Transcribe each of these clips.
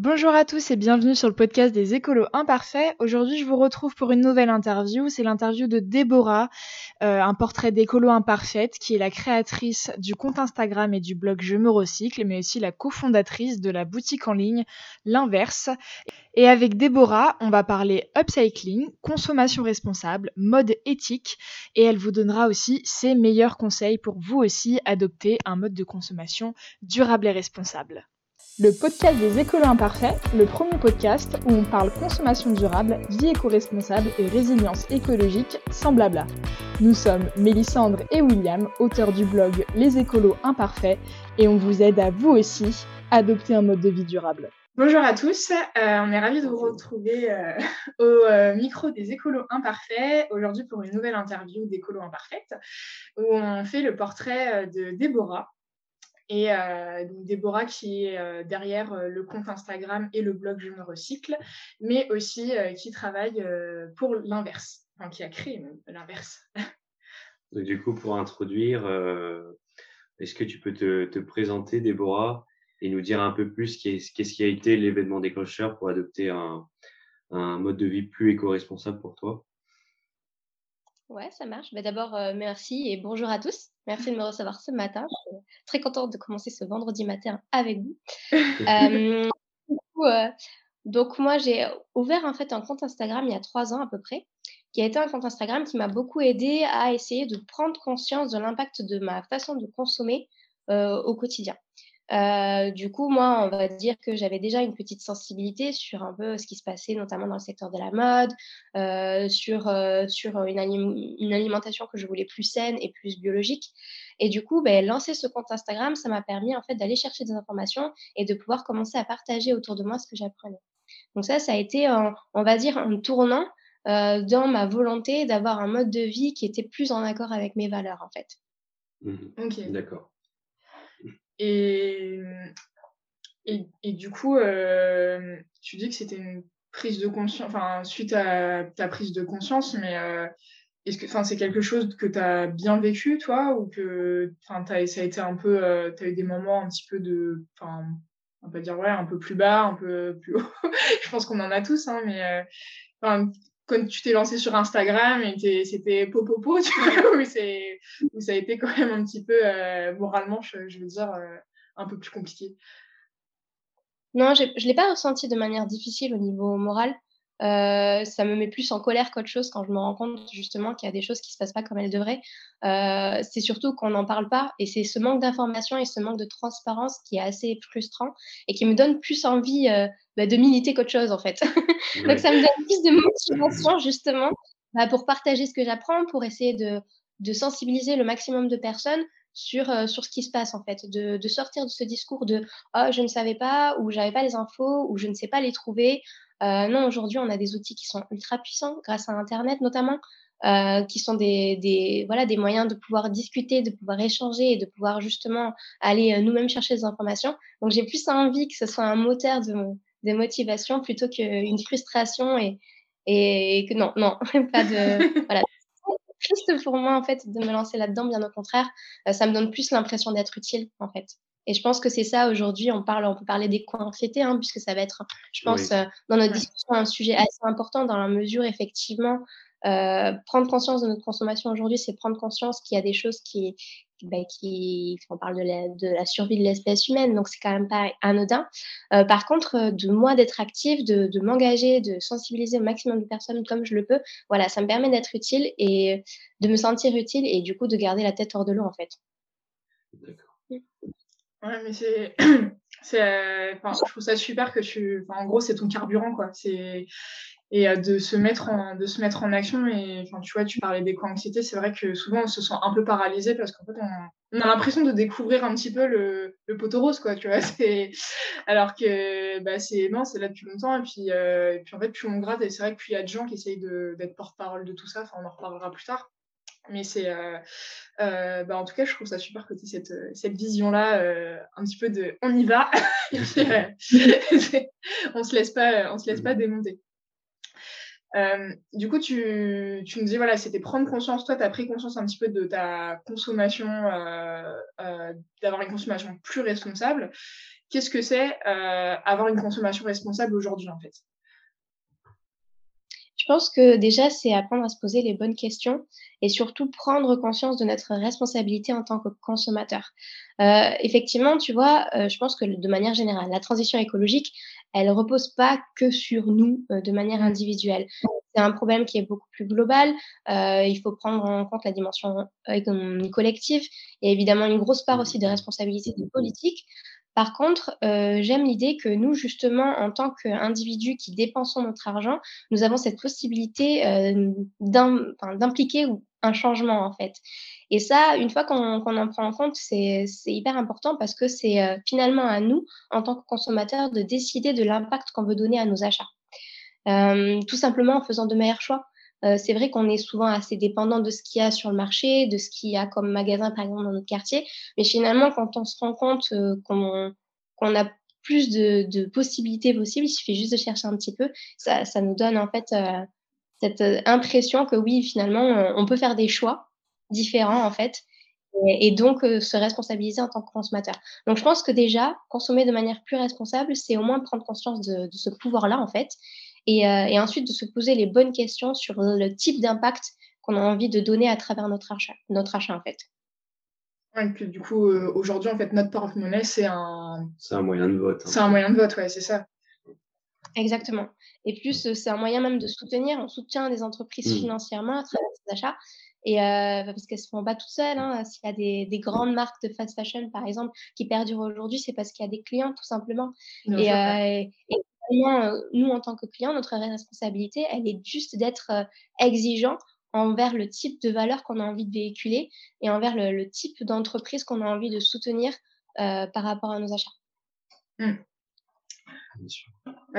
Bonjour à tous et bienvenue sur le podcast des écolos imparfaits. Aujourd'hui, je vous retrouve pour une nouvelle interview. C'est l'interview de Déborah, euh, un portrait d'écolo imparfaite, qui est la créatrice du compte Instagram et du blog Je me recycle, mais aussi la cofondatrice de la boutique en ligne L'Inverse. Et avec Déborah, on va parler upcycling, consommation responsable, mode éthique, et elle vous donnera aussi ses meilleurs conseils pour vous aussi adopter un mode de consommation durable et responsable le podcast des écolos imparfaits, le premier podcast où on parle consommation durable, vie éco-responsable et résilience écologique sans blabla. Nous sommes Mélissandre et William, auteurs du blog Les écolos imparfaits, et on vous aide à vous aussi adopter un mode de vie durable. Bonjour à tous, euh, on est ravis de vous retrouver euh, au euh, micro des écolos imparfaits, aujourd'hui pour une nouvelle interview d'écolos imparfaites, où on fait le portrait de Déborah, et euh, donc Déborah qui est euh, derrière euh, le compte Instagram et le blog Je me recycle, mais aussi qui travaille pour l'inverse, qui a créé l'inverse. Donc du coup, pour introduire, est-ce que tu peux te, te, présenter, Déborah, et nous dire un peu plus qu'est-ce qui a été l'événement déclencheur pour adopter un mode de vie plus éco-responsable pour toi? Ouais, ça marche. Bah, D'abord, euh, merci et bonjour à tous. Merci de me recevoir ce matin. Je suis très contente de commencer ce vendredi matin avec vous. euh, euh, donc moi, j'ai ouvert en fait un compte Instagram il y a trois ans à peu près, qui a été un compte Instagram qui m'a beaucoup aidé à essayer de prendre conscience de l'impact de ma façon de consommer au quotidien. Euh, du coup, moi, on va dire que j'avais déjà une petite sensibilité sur un peu ce qui se passait, notamment dans le secteur de la mode, euh, sur, euh, sur une, une, alimentation que je voulais plus saine et plus biologique. Et du coup, ben, lancer ce compte Instagram, ça m'a permis en fait d'aller chercher des informations et de pouvoir commencer à partager autour de moi ce que j'apprenais. Donc ça, ça a été, on va dire, un tournant euh, dans ma volonté d'avoir un mode de vie qui était plus en accord avec mes valeurs, en fait. Mmh. Ok. D'accord. Et, et, du coup, euh, tu dis que c'était une prise de conscience, enfin, suite à ta prise de conscience, mais euh, est-ce que c'est quelque chose que tu as bien vécu, toi, ou que ça a été un peu, euh, tu as eu des moments un petit peu de, on peut dire, ouais, un peu plus bas, un peu plus haut? Je pense qu'on en a tous, hein, mais quand tu t'es lancé sur Instagram et c'était popopo, tu vois, où, où ça a été quand même un petit peu, euh, moralement, je, veux dire, euh, un peu plus compliqué Non, je ne l'ai pas ressenti de manière difficile au niveau moral. Euh, ça me met plus en colère qu'autre chose quand je me rends compte justement qu'il y a des choses qui se passent pas comme elles devraient. Euh, c'est surtout qu'on n'en parle pas et c'est ce manque d'information et ce manque de transparence qui est assez frustrant et qui me donne plus envie euh, bah, de militer qu'autre chose en fait. Donc ça me donne plus de motivation justement bah, pour partager ce que j'apprends, pour essayer de, de, sensibiliser le maximum de personnes sur, euh, sur ce qui se passe en fait, de, de sortir de ce discours de oh je ne savais pas ou j'avais pas les infos ou je ne sais pas les trouver euh, non, aujourd'hui, on a des outils qui sont ultra puissants grâce à Internet notamment, euh, qui sont des, des, voilà, des moyens de pouvoir discuter, de pouvoir échanger et de pouvoir justement aller nous-mêmes chercher des informations. Donc, j'ai plus envie que ce soit un moteur de, de motivation plutôt qu'une frustration et, et que non, non, pas de. voilà. Juste pour moi, en fait, de me lancer là-dedans, bien au contraire, ça me donne plus l'impression d'être utile, en fait. Et je pense que c'est ça aujourd'hui. On parle, on peut parler des anxiété hein, puisque ça va être, je pense, euh, dans notre discussion un sujet assez important dans la mesure effectivement. Euh, prendre conscience de notre consommation aujourd'hui, c'est prendre conscience qu'il y a des choses qui, ben, qui, on parle de la, de la survie de l'espèce humaine, donc c'est quand même pas anodin. Euh, par contre, euh, de moi d'être active, de, de m'engager, de sensibiliser au maximum de personnes comme je le peux, voilà, ça me permet d'être utile et de me sentir utile et du coup de garder la tête hors de l'eau en fait. D'accord. Ouais, mais c'est. c'est enfin, je trouve ça super que tu. En gros, c'est ton carburant, quoi. C'est. Et euh, de se mettre en, de se mettre en action. Et enfin, tu vois, tu parlais d'éco-anxiété. C'est vrai que souvent, on se sent un peu paralysé parce qu'en fait, on, on a l'impression de découvrir un petit peu le, le poteau rose, quoi. Tu vois, c'est. Alors que, bah, c'est. Non, c'est là depuis longtemps. Et puis, euh, et puis, en fait, plus on gratte. Et c'est vrai que plus il y a de gens qui essayent d'être porte-parole de tout ça. Enfin, on en reparlera plus tard. Mais c'est, euh, euh, bah en tout cas, je trouve ça super que tu aies cette, cette vision-là, euh, un petit peu de on y va, et puis, on se laisse pas, on se laisse pas démonter. Du coup, tu, tu nous dis, voilà, c'était prendre conscience, toi, tu as pris conscience un petit peu de ta consommation, d'avoir une consommation plus responsable. qu'est-ce que c'est avoir une consommation responsable aujourd'hui en fait? Je pense que déjà, c'est apprendre à se poser les bonnes questions et surtout prendre conscience de notre responsabilité en tant que consommateur. effectivement, tu vois, je pense que de manière générale, la transition écologique, elle repose pas que sur nous de manière individuelle c'est un problème qui est beaucoup plus global. Euh, il faut prendre en compte la dimension économique collective et évidemment une grosse part aussi de responsabilité des politiques. Par contre, euh, j'aime l'idée que nous, justement, en tant qu'individus qui dépensons notre argent, nous avons cette possibilité euh, d'impliquer un changement, en fait. Et ça, une fois qu'on en prend en compte, c'est hyper important parce que c'est euh, finalement à nous, en tant que consommateurs, de décider de l'impact qu'on veut donner à nos achats. Euh, tout simplement en faisant de meilleurs choix. Euh, c'est vrai qu'on est souvent assez dépendant de ce qu'il y a sur le marché, de ce qu'il y a comme magasin, par exemple, dans notre quartier. Mais finalement, quand on se rend compte euh, qu'on a plus de, possibilités possibles, il suffit juste de chercher un petit peu. Ça, ça nous donne en fait cette impression que oui, finalement, on peut faire des choix différents en fait. Et, donc se responsabiliser en tant que consommateur. Donc je pense que déjà, consommer de manière plus responsable, c'est au moins prendre conscience de, de ce pouvoir-là en fait, euh, et, ensuite de se poser les bonnes questions sur le type d'impact qu'on a envie de donner à travers notre achat, notre achat en fait. du coup, euh, aujourd'hui, en fait, notre porte-monnaie, c'est un... C'est un moyen de vote. Hein. C'est un moyen de vote, ouais, c'est ça. Exactement. Et plus, euh, c'est un moyen même de soutenir. On soutient des entreprises mmh. financièrement à travers ces achats. Et parce qu'elles ne se font pas toutes seules. Hein. S'il y a des, des, grandes marques de fast fashion, par exemple, qui perdurent aujourd'hui, c'est parce qu'il y a des clients, tout simplement. et, euh, nous, en tant que clients, notre responsabilité, elle est juste d'être euh, exigeant envers le type de valeur qu'on a envie de véhiculer et envers le, type d'entreprise qu'on a envie de soutenir euh, par rapport à nos achats. Mmh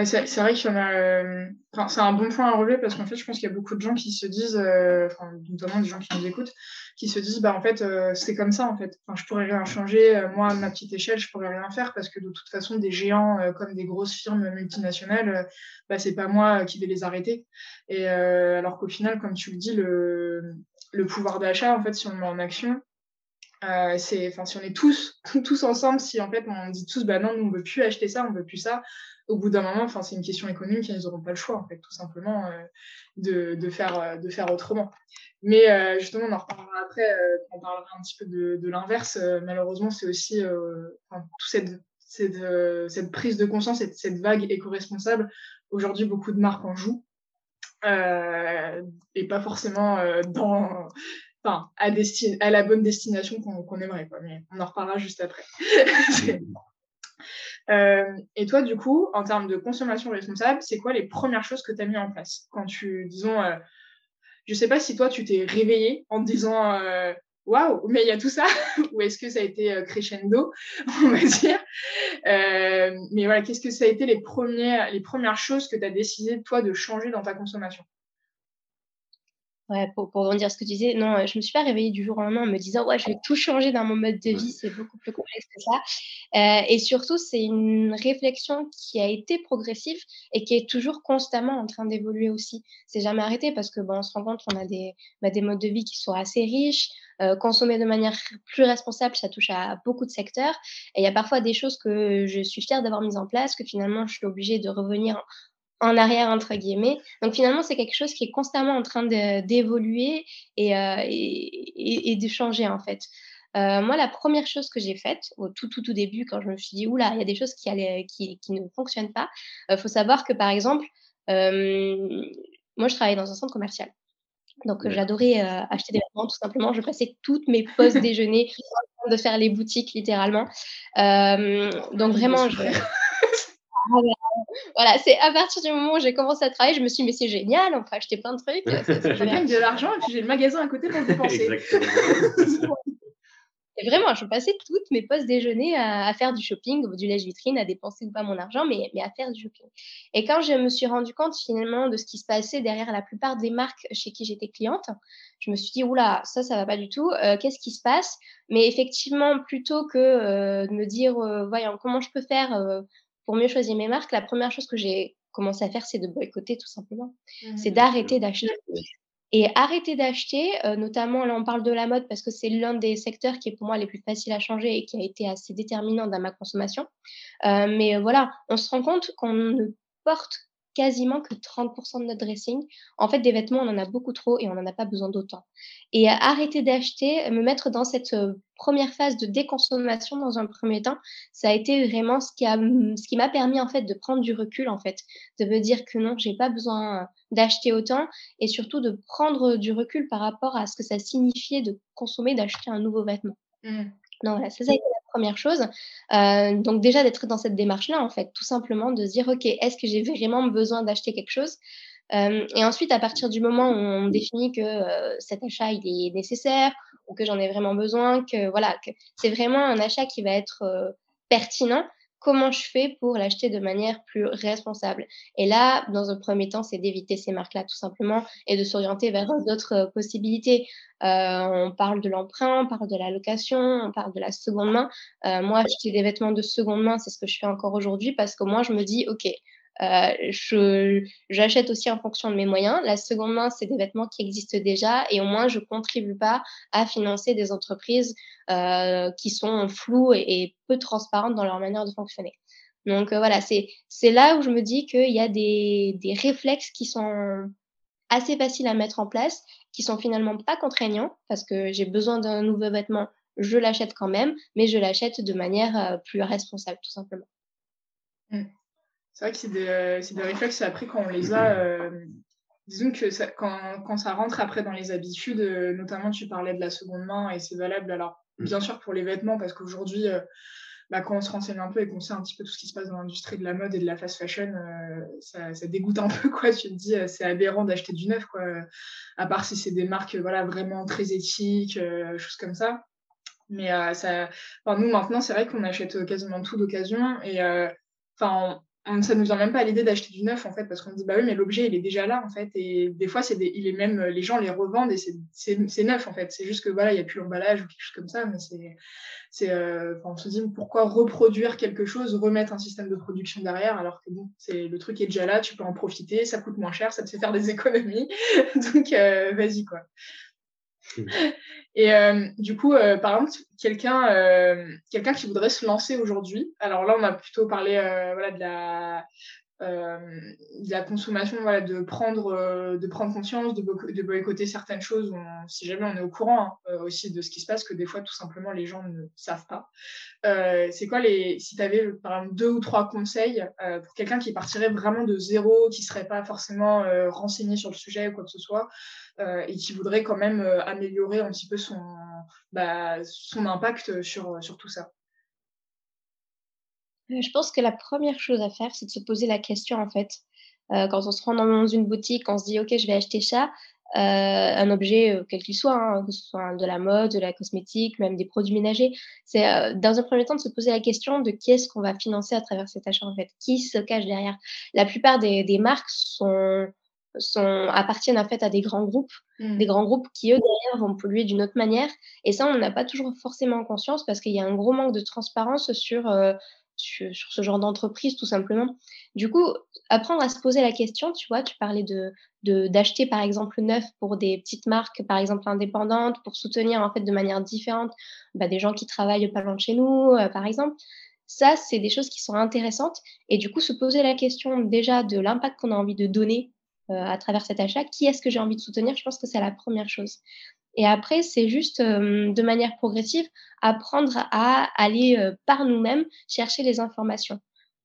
c'est vrai qu'il y en a. Euh, c'est un bon point à relever parce qu'en fait, je pense qu'il y a beaucoup de gens qui se disent, euh, notamment des gens qui nous écoutent, qui se disent, bah en fait, euh, c'est comme ça en fait. Enfin, je pourrais rien changer. moi, à ma petite échelle, je pourrais rien faire parce que de toute façon, des géants comme des grosses firmes multinationales, bah, c'est pas moi qui vais les arrêter. Et alors qu'au final, comme tu le dis, le, le pouvoir d'achat, en fait, si on le met en action, euh, c'est, enfin, si on est tous, tous ensemble, si en fait on dit tous, bah non, nous on veut plus acheter ça, on veut plus ça, au bout d'un moment, enfin, c'est une question économique, ils n'auront pas le choix en fait, tout simplement euh, de, de, faire, euh, de faire autrement. Mais euh, justement, on en reparlera après, on parlera un petit peu de, de l'inverse. malheureusement, c'est aussi enfin, toute cette, cette, cette, prise de conscience et cette vague éco-responsable. Aujourd'hui, beaucoup de marques en jouent. et pas forcément dans enfin, à, à la bonne destination qu'on aimerait. Quoi. Mais on en reparlera juste après. euh, et toi, du coup, en termes de consommation responsable, c'est quoi les premières choses que tu as mis en place? Quand tu, disons, euh, je sais pas si toi, tu t'es réveillé en te disant euh, waouh, mais il y a tout ça Ou est-ce que ça a été crescendo, on va dire? Mais voilà, qu'est-ce que ça a été les, premières, les premières choses que tu as décidé, toi, de changer dans ta consommation? Ouais, pour, pour dire ce que tu disais, non, je me suis pas réveillée du jour au lendemain en me disant, ouais, je vais tout changer dans mon mode de vie, c'est beaucoup plus complexe que ça. Euh, et surtout, c'est une réflexion qui a été progressive et qui est toujours constamment en train d'évoluer aussi. C'est jamais arrêté parce que, bon, on se rend compte qu'on a des, bah, des modes de vie qui sont assez riches. Euh, consommer de manière plus responsable, ça touche à beaucoup de secteurs. Et il y a parfois des choses que je suis fière d'avoir mises en place, que finalement, je suis obligée de revenir en arrière entre guillemets. Donc finalement, c'est quelque chose qui est constamment en train d'évoluer et, euh, et, et, de changer en fait. Euh, moi, la première chose que j'ai faite au tout, tout, tout début, quand je me suis dit, oula, il y a des choses qui, allaient, qui, qui ne fonctionnent pas, il euh, faut savoir que, par exemple, moi, je travaillais dans un centre commercial. Donc, j'adorais acheter des vêtements, tout simplement. Je passais toutes mes pauses déjeuner en train de faire les boutiques, littéralement. donc, vraiment, je... voilà, c'est à partir du moment où j'ai commencé à travailler, je me suis dit, mais c'est génial, on peut acheter plein de trucs. Je gagne de l'argent et puis j'ai le magasin à côté pour le dépenser. et vraiment, je passais toutes mes postes déjeuner à, faire du shopping, du lèche-vitrine, à dépenser ou pas mon argent, mais, mais à faire du shopping. Et quand je me suis rendu compte finalement de ce qui se passait derrière la plupart des marques chez qui j'étais cliente, je me suis dit, oula, ça, ça va pas du tout, euh, qu'est-ce qui se passe? Mais effectivement, plutôt que euh, de me dire, euh, voyons, comment je peux faire pour mieux choisir mes marques, la première chose que j'ai commencé à faire, c'est de boycotter tout simplement. C'est mmh. d'arrêter d'acheter et arrêter d'acheter, notamment là on parle de la mode parce que c'est l'un des secteurs qui est pour moi les plus faciles à changer et qui a été assez déterminant dans ma consommation. mais voilà, on se rend compte qu'on ne porte quasiment que 30% de notre dressing. En fait, des vêtements, on en a beaucoup trop et on n'en a pas besoin d'autant. Et arrêter d'acheter, me mettre dans cette première phase de déconsommation dans un premier temps, ça a été vraiment ce qui a, ce qui m'a permis en fait de prendre du recul en fait, de me dire que non, j'ai pas besoin d'acheter autant et surtout de prendre du recul par rapport à ce que ça signifiait de consommer, d'acheter un nouveau vêtement. Mmh. Donc voilà, ça, ça a été la première chose. Euh, donc déjà d'être dans cette démarche-là, en fait, tout simplement de se dire, OK, est-ce que j'ai vraiment besoin d'acheter quelque chose? Euh, Et ensuite, à partir du moment où on définit que euh, cet achat, il est nécessaire ou que j'en ai vraiment besoin, que voilà, que c'est vraiment un achat qui va être pertinent, comment je fais pour l'acheter de manière plus responsable. Et là, dans un premier temps, c'est d'éviter ces marques-là tout simplement et de s'orienter vers d'autres euh, possibilités. Euh, on parle de l'emprunt, on parle de la location, on parle de la seconde main. Euh, moi, acheter des vêtements de seconde main, c'est ce que je fais encore aujourd'hui parce que moi, je me dis, OK, euh, je, j'achète aussi en fonction de mes moyens. La seconde main, c'est des vêtements qui existent déjà et au moins, je contribue pas à financer des entreprises euh, qui sont floues et, peu transparentes dans leur manière de fonctionner. Donc euh, voilà, c'est, c'est là où je me dis qu'il y a des, des réflexes qui sont assez faciles à mettre en place, qui sont finalement pas contraignants parce que j'ai besoin d'un nouveau vêtement, je l'achète quand même, mais je l'achète de manière euh, plus responsable, tout simplement. Mmh. C'est vrai que c'est des, euh, des, réflexes après quand on les a. Euh, disons que ça, quand, quand, ça rentre après dans les habitudes, euh, notamment tu parlais de la seconde main et c'est valable alors mm. Bien sûr pour les vêtements parce qu'aujourd'hui, bah, quand on se renseigne un peu et qu'on sait un petit peu tout ce qui se passe dans l'industrie de la mode et de la fast fashion, ça, ça, dégoûte un peu quoi. Tu te dis c'est aberrant d'acheter du neuf quoi. À part si c'est des marques voilà vraiment très éthiques, choses comme ça. Mais ça, nous maintenant c'est vrai qu'on achète quasiment tout d'occasion et enfin ça nous vient même pas à l'idée d'acheter du neuf en fait parce qu'on dit bah oui mais l'objet il est déjà là en fait et des fois c'est il est même les gens les revendent et c'est neuf en fait. C'est juste que voilà il y a plus l'emballage ou quelque chose comme ça mais c'est c'est euh, on se dit pourquoi reproduire quelque chose remettre un système de production derrière alors que bon c'est le truc est déjà là tu peux en profiter ça coûte moins cher ça te fait faire des économies. Donc euh, vas-y quoi et euh, du coup, euh, par exemple, quelqu'un euh, quelqu'un qui voudrait se lancer aujourd'hui, alors là, on a plutôt parlé voilà, de la de la consommation, voilà, de prendre, euh, de prendre conscience, de, de boycotter certaines choses, si jamais on est au courant hein, euh, aussi de ce qui se passe, que des fois tout simplement les gens ne savent pas. c'est quoi les, si tu avais par exemple deux ou trois conseils pour quelqu'un qui partirait vraiment de zéro, qui serait pas forcément renseigné sur le sujet ou quoi que ce soit, et qui voudrait quand même améliorer un petit peu son, bah, son impact sur, sur tout ça? euh, je pense que la première chose à faire, c'est de se poser la question, en fait. Euh, quand on se rend dans une boutique, on se dit, OK, je vais acheter ça, euh, un objet, quel qu'il soit, hein, que ce soit de la mode, de la cosmétique, même des produits ménagers. C'est dans un premier temps de se poser la question de qui est-ce qu'on va financer à travers cet achat, en fait. Qui se cache derrière? La plupart des, des marques sont, sont, appartiennent en fait à des grands groupes, mmh. des grands groupes qui, eux, derrière, vont polluer d'une autre manière. Et ça, on n'a pas toujours forcément conscience parce qu'il y a un gros manque de transparence sur sur, ce genre d'entreprise, tout simplement. Du coup, apprendre à se poser la question, tu vois, tu parlais de d'acheter par exemple neuf pour des petites marques, par exemple indépendantes, pour soutenir en fait de manière différente bah, des gens qui travaillent pas loin de chez nous, euh, par exemple. Ça, c'est des choses qui sont intéressantes. Et du coup, se poser la question déjà de l'impact qu'on a envie de donner euh, à travers cet achat, qui est-ce que j'ai envie de soutenir, je pense que c'est la première chose. Et après, c'est juste de manière progressive apprendre à aller par nous-mêmes chercher les informations.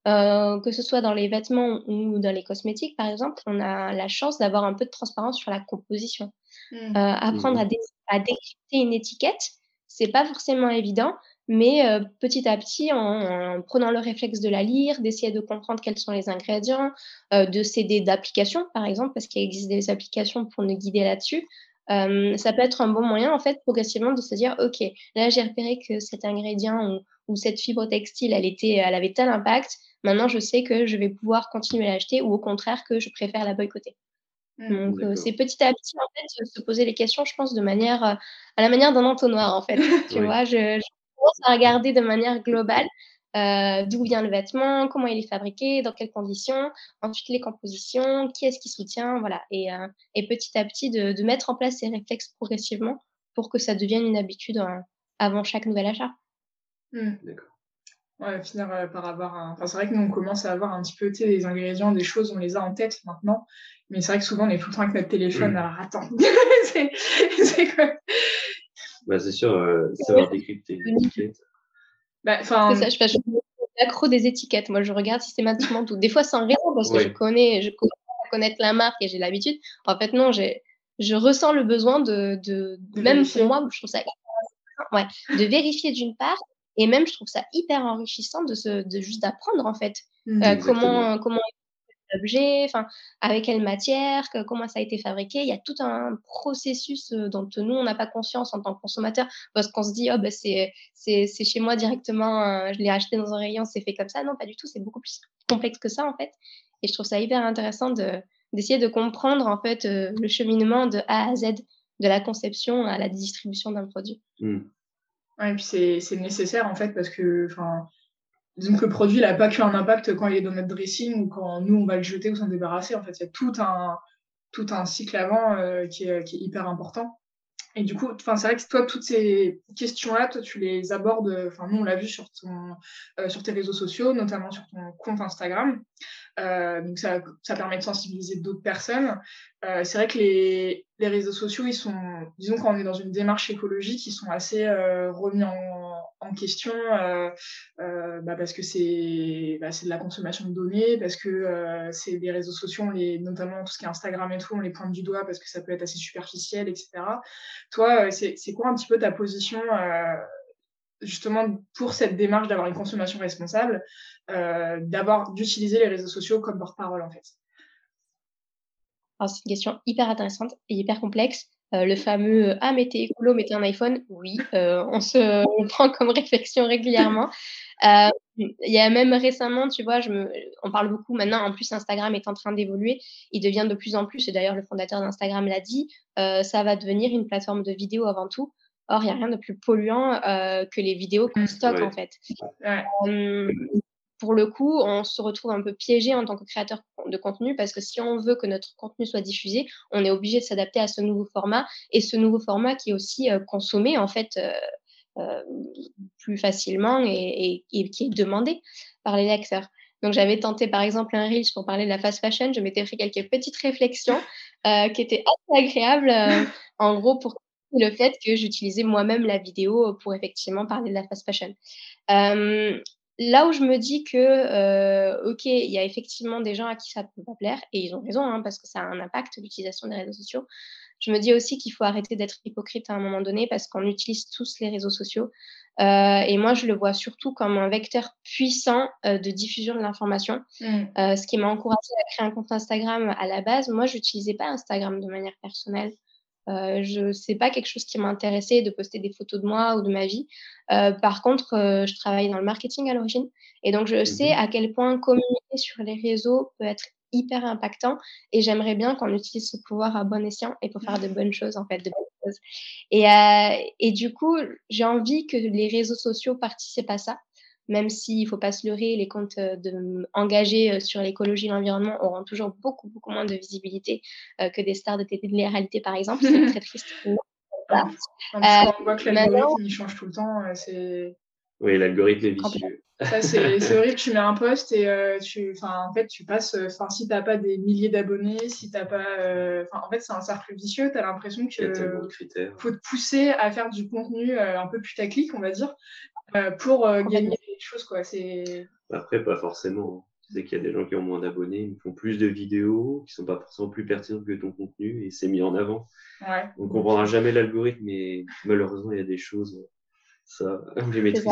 que ce soit dans les vêtements ou dans les cosmétiques, par exemple, on a la chance d'avoir un peu de transparence sur la composition. Mmh. apprendre à, mmh. à, décrypter une étiquette, c'est pas forcément évident, mais petit à petit, en, prenant le réflexe de la lire, d'essayer de comprendre quels sont les ingrédients, de s'aider d'applications, par exemple, parce qu'il existe des applications pour nous guider là-dessus, ça peut être un bon moyen, en fait, progressivement de se dire, OK, là, j'ai repéré que cet ingrédient ou, cette fibre textile, elle, était, elle avait tel impact. Maintenant, je sais que je vais pouvoir continuer à l'acheter ou au contraire que je préfère la boycotter. Mmh, Donc, c'est petit à petit, en fait, se poser les questions, je pense, de manière, à la manière d'un entonnoir, en fait. tu vois, je, je, commence à regarder de manière globale euh, d'où vient le vêtement, comment il est fabriqué, dans quelles conditions, ensuite les compositions, qui est-ce qui soutient, voilà. Et, euh, et petit à petit, de, de, mettre en place ces réflexes progressivement pour que ça devienne une habitude avant chaque nouvel achat. Mmh. D'accord. Ouais, finir par avoir un. Enfin, c'est vrai que nous, on commence à avoir un petit peu des ingrédients, des choses, on les a en tête maintenant. Mais c'est vrai que souvent, on est tout le temps avec notre téléphone. Mmh. Alors, attends. c'est quoi? Bah, C'est sûr, euh, savoir décrypter l'étiquette. Bah, ça, je, fais l'accro des étiquettes. Moi, je regarde systématiquement tout. Des fois, sans raison, parce que je connais, je commence à connaître la marque et j'ai l'habitude. En fait, non, j'ai, je ressens le besoin de, de, même pour moi, je trouve ça ouais, de vérifier d'une part et même, je trouve ça hyper enrichissant de, se, de juste d'apprendre, en fait, mmh. euh, comment, comment l'objet, enfin, avec quelle matière, comment ça a été fabriqué. Il y a tout un processus euh, dont nous, on n'a pas conscience en tant que consommateur, parce qu'on se dit, oh, bah, c'est, c'est, c'est chez moi directement, euh, je l'ai acheté dans un rayon, c'est fait comme ça. Non, pas du tout, c'est beaucoup plus complexe que ça, en fait. Et je trouve ça hyper intéressant de, d'essayer de comprendre, en fait, le cheminement de A à Z, de la conception à la distribution d'un produit. Mmh. Ouais, et puis c'est nécessaire en fait parce que, enfin, disons que le produit n'a pas qu'un impact quand il est dans notre dressing ou quand nous on va le jeter ou s'en débarrasser. En fait, il y a tout un, tout un cycle avant euh, qui, est, hyper important. Et du coup, c'est vrai que toi, toutes ces questions-là, toi, tu les abordes. Enfin, nous, on l'a vu sur ton, euh, sur tes réseaux sociaux, notamment sur ton compte Instagram. Euh, donc ça, ça, permet de sensibiliser d'autres personnes. C'est vrai que les, les, réseaux sociaux, ils sont, disons quand on est dans une démarche écologique, ils sont assez remis en, en question euh, euh, bah parce que c'est bah, de la consommation de données, parce que c'est des réseaux sociaux, les, notamment tout ce qui est Instagram et tout, on les pointe du doigt parce que ça peut être assez superficiel, etc. Toi, c'est quoi un petit peu ta position justement pour cette démarche d'avoir une consommation responsable, euh, d'avoir d'utiliser les réseaux sociaux comme porte-parole en fait? C'est une question hyper intéressante et hyper complexe. Euh, le fameux Ah, mettez écolo, mettez un iPhone. Oui, euh, on se prend comme réflexion régulièrement. Il y a même récemment, tu vois, je me, on parle beaucoup maintenant, en plus Instagram est en train d'évoluer, il devient de plus en plus, et d'ailleurs le fondateur d'Instagram l'a dit, ça va devenir une plateforme de vidéo avant tout. Or, il n'y a rien de plus polluant euh, que les vidéos qu'on mmh, stocke, en fait. Le coup, on se retrouve un peu piégé en tant que créateur de contenu parce que si on veut que notre contenu soit diffusé, on est obligé de s'adapter à ce nouveau format et ce nouveau format qui est aussi euh, consommé, en fait, euh, plus facilement et, et, qui est demandé par les lecteurs. Donc, j'avais tenté, par exemple, un Reels pour parler de la fast fashion. Je m'étais fait quelques petites réflexions qui étaient assez agréables, en gros, pour le fait que j'utilisais moi-même la vidéo pour effectivement parler de la fast fashion. Là où je me dis que, OK, il y a effectivement des gens à qui ça peut pas plaire, et ils ont raison, hein, parce que ça a un impact, l'utilisation des réseaux sociaux. Je me dis aussi qu'il faut arrêter d'être hypocrite à un moment donné, parce qu'on utilise tous les réseaux sociaux. et moi, je le vois surtout comme un vecteur puissant de diffusion de l'information. Mmh. ce qui m'a encouragé à créer un compte Instagram à la base. Moi, je n'utilisais pas Instagram de manière personnelle. Euh, je sais pas quelque chose qui m'intéressait de poster des photos de moi ou de ma vie. Euh, par contre, euh, je travaille dans le marketing à l'origine et donc je sais mmh à quel point communiquer sur les réseaux peut être hyper impactant et j'aimerais bien qu'on utilise ce pouvoir à bon escient et pour faire de bonnes choses en fait, de bonnes choses. Et, et du coup, j'ai envie que les réseaux sociaux participent à ça même s'il ne faut pas se leurrer, les comptes de, engagés sur l'écologie et l'environnement auront toujours beaucoup, beaucoup moins de visibilité que des stars de télé-réalité, par exemple. C'est très triste. Ah, on voit que l'algorithme il change tout le temps. C'est... Oui, l'algorithme est vicieux. c'est, horrible. Tu mets un post et tu, en fait, tu passes. Enfin, si t'as pas des milliers d'abonnés, si t'as pas, en fait, c'est un cercle vicieux. Tu as l'impression que faut te pousser à faire du contenu un peu putaclic, on va dire, pour gagner choses, quoi. C'est... Après, pas forcément. Tu sais qu'il y a des gens qui ont moins d'abonnés, ils font plus de vidéos, qui sont pas forcément plus pertinentes que ton contenu, et c'est mis en avant. Ouais. On comprendra jamais l'algorithme, mais malheureusement, il y a des choses, ça, on les maîtrise.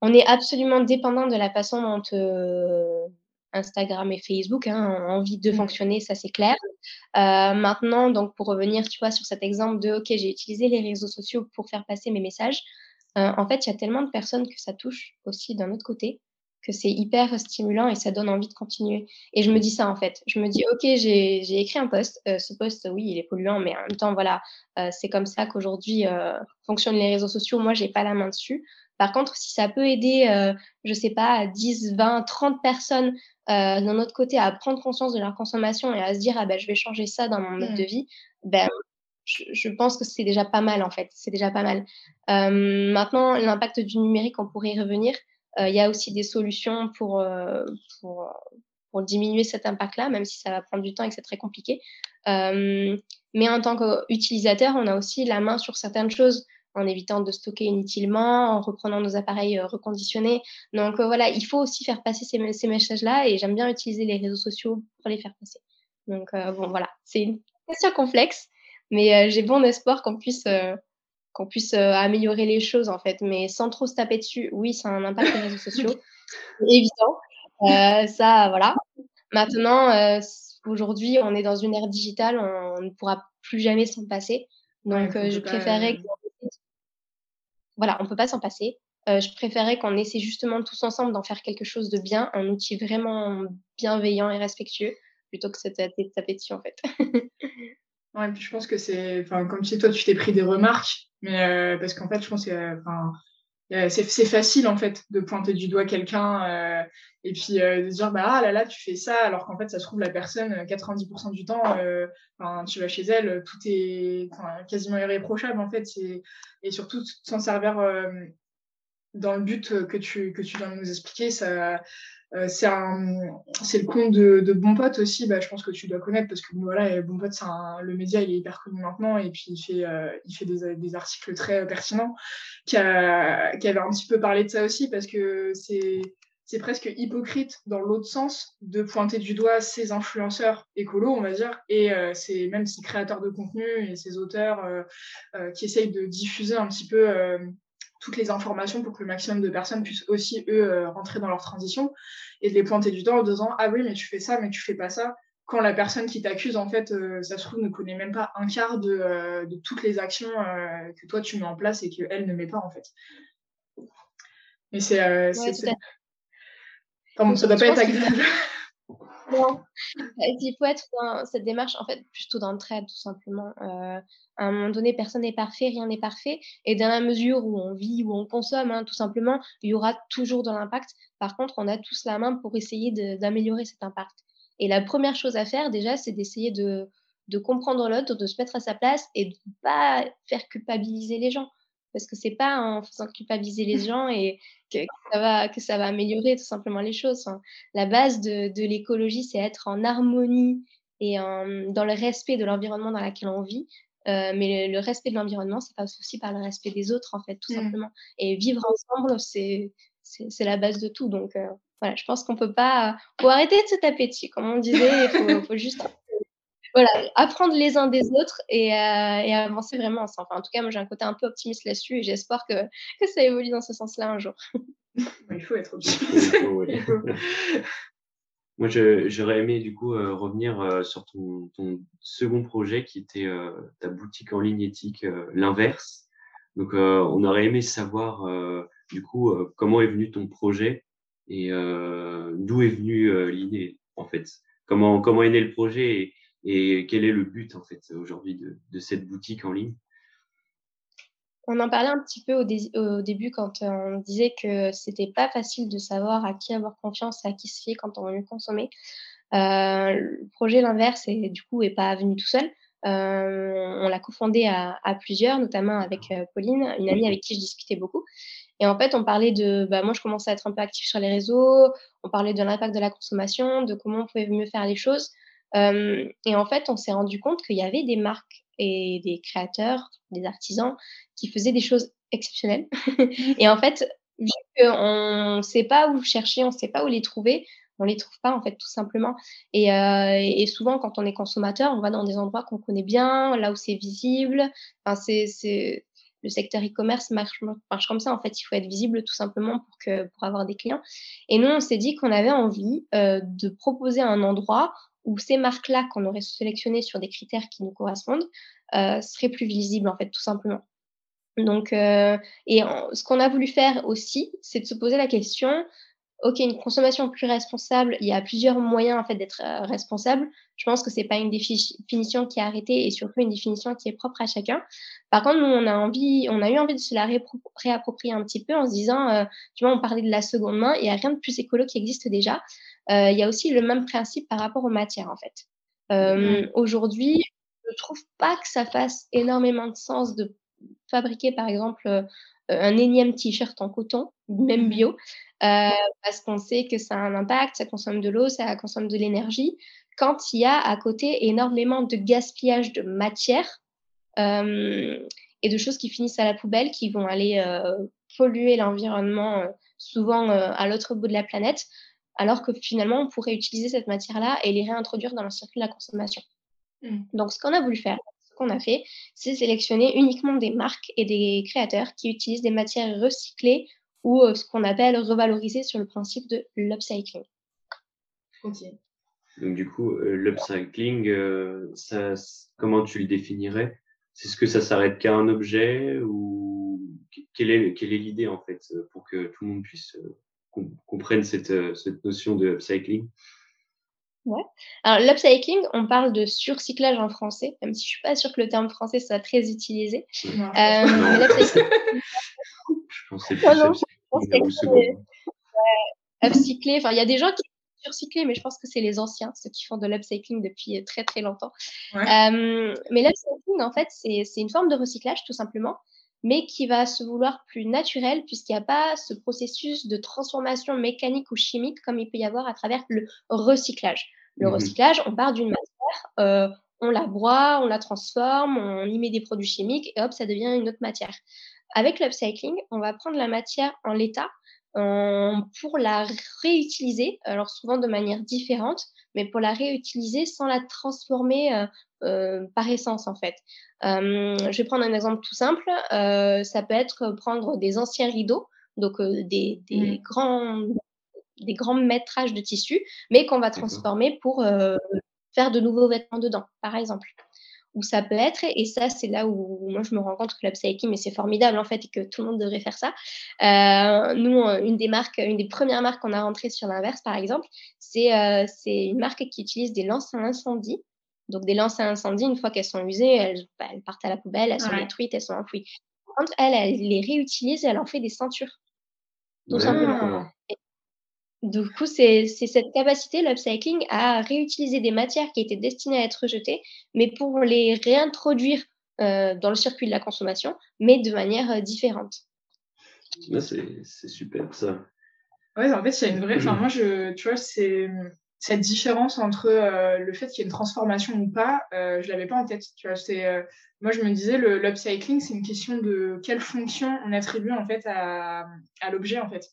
On est absolument dépendant de la façon dont euh, Instagram et Facebook hein, ont envie de mmh. fonctionner, ça c'est clair. Euh, maintenant, donc pour revenir, tu vois, sur cet exemple de, ok, j'ai utilisé les réseaux sociaux pour faire passer mes messages. Euh, en fait, il y a tellement de personnes que ça touche aussi d'un autre côté que c'est hyper stimulant et ça donne envie de continuer. Et je me dis ça en fait. Je me dis, ok, j'ai écrit un post. Euh, ce post, oui, il est polluant, mais en même temps, voilà, euh, c'est comme ça qu'aujourd'hui fonctionnent les réseaux sociaux. Moi, j'ai pas la main dessus. Par contre, si ça peut aider, euh, je sais pas, 10, 20, 30 personnes euh, d'un autre côté à prendre conscience de leur consommation et à se dire ah ben je vais changer ça dans mon mode de mmh. vie, ben je, pense que c'est déjà pas mal en fait. C'est déjà pas mal. Euh, maintenant, l'impact du numérique, on pourrait y revenir. Euh, il y a aussi des solutions pour, euh, pour, pour diminuer cet impact-là, même si ça va prendre du temps et que c'est très compliqué. mais en tant qu'utilisateur, on a aussi la main sur certaines choses en évitant de stocker inutilement, en reprenant nos appareils reconditionnés. Donc voilà, il faut aussi faire passer ces, ces messages-là et j'aime bien utiliser les réseaux sociaux pour les faire passer. Donc bon, voilà, c'est une question complexe, mais j'ai bon espoir qu'on puisse, qu'on puisse améliorer les choses, en fait. Mais sans trop se taper dessus, oui, ça a un impact sur les réseaux sociaux. Évident. ça, voilà. Maintenant, aujourd'hui, on est dans une ère digitale, on ne pourra plus jamais s'en passer. Donc, je préférais Voilà, on ne peut pas s'en passer. je préférais qu'on essaie justement tous ensemble d'en faire quelque chose de bien, un outil vraiment bienveillant et respectueux, plutôt que de se taper dessus, en fait. Ouais, puis je pense que c'est, enfin, comme si toi tu t'es pris des remarques, mais euh, parce qu'en fait, je pense que, enfin, c'est facile en fait de pointer du doigt quelqu'un euh, et puis euh, de dire bah ah là là tu fais ça alors qu'en fait ça se trouve la personne 90% du temps enfin tu vas chez elle tout est quasiment irréprochable en fait et surtout s'en servir dans le but que tu que tu viens de nous expliquer ça euh, c'est le compte de, de Bon Pote aussi, bah, je pense que tu dois connaître parce que voilà, Bon Pote, le média, il est hyper connu maintenant et puis il fait, euh, il fait des, des, articles très pertinents qui, a, qui avait un petit peu parlé de ça aussi parce que c'est c'est presque hypocrite dans l'autre sens de pointer du doigt ces influenceurs écolos, on va dire, et euh, même ces créateurs de contenu et ces auteurs euh, euh, qui essayent de diffuser un petit peu toutes les informations pour que le maximum de personnes puissent aussi, eux, euh, rentrer dans leur transition et de les pointer du temps en disant Ah oui, mais tu fais ça, mais tu fais pas ça. Quand la personne qui t'accuse, en fait, euh, ça se trouve, ne connaît même pas un quart de, euh, de toutes les actions que toi tu met en place et qu'elle ne met pas, en fait. Mais c'est. Ouais, ça doit pas être agréable. Non, il faut être dans cette démarche, en fait, plutôt d'entraide, tout simplement. Euh, à un moment donné, personne n'est parfait, rien n'est parfait. Et dans la mesure où on vit, où on consomme, hein, tout simplement, il y aura toujours de l'impact. Par contre, on a tous la main pour essayer d'améliorer cet impact. Et la première chose à faire, déjà, c'est d'essayer de, de comprendre l'autre, de se mettre à sa place et de ne pas faire culpabiliser les gens parce que c'est pas en faisant culpabiliser les gens et que, ça va que ça va améliorer tout simplement les choses. La base de, de l'écologie, c'est être en harmonie et en, dans le respect de l'environnement dans lequel on vit. Euh, mais le, respect de l'environnement, ça passe aussi par le respect des autres, en fait, tout mmh. simplement. Et vivre ensemble, c'est c'est la base de tout. Donc euh, voilà, je pense qu'on peut pas, faut arrêter de se taper dessus, comme on disait. Il faut, faut juste voilà, apprendre les uns des autres et, euh, et avancer vraiment ensemble. Enfin, en tout cas, moi, j'ai un côté un peu optimiste là-dessus et j'espère que, que ça évolue dans ce sens-là un jour. Il faut être optimiste. Moi, j'aurais aimé du coup euh, revenir euh, sur ton, ton, second projet qui était euh, ta boutique en ligne éthique, l'inverse. Donc, on aurait aimé savoir du coup comment est venu ton projet et d'où est venue l'idée en fait? Comment comment est né le projet et, et quel est le but aujourd'hui de, cette boutique en ligne? On en parlait un petit peu au, début quand on disait que c'était pas facile de savoir à qui avoir confiance et à qui se fier quand on veut consommer. Euh, le projet l'inverse et du coup est pas venu tout seul. Euh, on l'a cofondé à, à, plusieurs, notamment avec euh, Pauline, une amie avec qui je discutais beaucoup. Et en fait, on parlait de, bah, moi, je commençais à être un peu active sur les réseaux, on parlait de l'impact de la consommation, de comment on pouvait mieux faire les choses et en fait, on s'est rendu compte qu'il y avait des marques et des créateurs, des artisans qui faisaient des choses exceptionnelles. et en fait, vu qu'on ne sait pas où chercher, on ne sait pas où les trouver, on les trouve pas en fait tout simplement. Et, et, souvent quand on est consommateur, on va dans des endroits qu'on connaît bien, là où c'est visible. Enfin, c'est le secteur e-commerce marche, marche, comme ça en fait. Il faut être visible tout simplement pour que pour avoir des clients. Et nous on s'est dit qu'on avait envie de proposer un endroit où ces marques-là qu'on aurait sélectionnées sur des critères qui nous correspondent euh, seraient plus visibles, en fait, tout simplement. Donc, euh, et ce qu'on a voulu faire aussi, c'est de se poser la question, ok, une consommation plus responsable, il y a plusieurs moyens en fait d'être euh, responsable. Je pense que c'est pas une définition qui est arrêtée et surtout une définition qui est propre à chacun. Par contre, nous, on a envie, on a eu envie de se la réapproprier un petit peu en se disant, euh, tu vois, on parlait de la seconde main, il y a rien de plus écolo qui existe déjà. Euh, il y a aussi le même principe par rapport aux matières en fait. Mmh. Aujourd'hui, je trouve pas que ça fasse énormément de sens de fabriquer par exemple un énième t-shirt en coton, même mmh bio, euh, parce qu'on sait que ça a un impact, ça consomme de l'eau, ça consomme de l'énergie. Quand il y a à côté énormément de gaspillage de matière euh, et de choses qui finissent à la poubelle, qui vont aller euh, polluer l'environnement, souvent à l'autre bout de la planète, alors que finalement on pourrait utiliser cette matière-là et les réintroduire dans le circuit de la consommation. Mmh. Donc ce qu'on a voulu faire, qu'on a fait, c'est sélectionner uniquement des marques et des créateurs qui utilisent des matières recyclées ou euh, ce qu'on appelle revaloriser sur le principe de l'upcycling. Ok. Donc du coup, euh, l'upcycling, euh, ça, comment tu le définirais? C'est ce que ça s'arrête qu'à un objet ou quelle est quelle est l'idée en fait pour que tout le monde puisse comprenne cette, cette notion de upcycling Ouais. Alors, l'upcycling, on parle de surcyclage en français, même si je suis pas sûre que le terme français soit très utilisé. Non, euh, je pensais plus non, upcycler. Enfin, il y a des gens qui surcycler, mais je pense que c'est les anciens, ceux qui font de l'upcycling depuis très très longtemps. Euh, mais l'upcycling, en fait, c'est une forme de recyclage, tout simplement, mais qui va se vouloir plus naturel, puisqu'il n'y a pas ce processus de transformation mécanique ou chimique comme il peut y avoir à travers le recyclage. Le mmh recyclage, on part d'une matière, euh, on la broie, on la transforme, on y met des produits chimiques et hop, ça devient une autre matière. Avec l'upcycling, on va prendre la matière en l'état pour la réutiliser, alors souvent de manière différente, mais pour la réutiliser sans la transformer euh, euh, par essence en fait. je vais prendre un exemple tout simple. ça peut être prendre des anciens rideaux, donc des, des mmh. grands des grands métrages de tissu, mais qu'on va transformer pour faire de nouveaux vêtements dedans, par exemple où ça peut être. Et ça, c'est là où moi, je me rends compte que l'upcycling, mais c'est formidable en fait et que tout le monde devrait faire ça. Euh, nous, une des marques, une des premières marques qu'on a rentrées sur l'inverse, par exemple, c'est euh, c'est une marque qui utilise des lances à incendie. Donc, des lances à incendie, une fois qu'elles sont usées, elles, bah, elles, partent à la poubelle, elles sont détruites, elles sont enfouies. Par contre, elle, elle les réutilise et elle en fait des ceintures. Tout simplement. Du coup, c'est cette capacité, l'upcycling, à réutiliser des matières qui étaient destinées à être rejetées, mais pour les réintroduire euh, dans le circuit de la consommation, mais de manière euh, différente. c'est super ça. Ouais, en fait, il y a une vraie. Enfin, moi, je, tu vois, c'est cette différence entre euh, le fait qu'il y ait une transformation ou pas, je l'avais pas en tête. Tu vois, c'est moi, je me disais, l'upcycling, c'est une question de quelle fonction on attribue en fait à, à l'objet en fait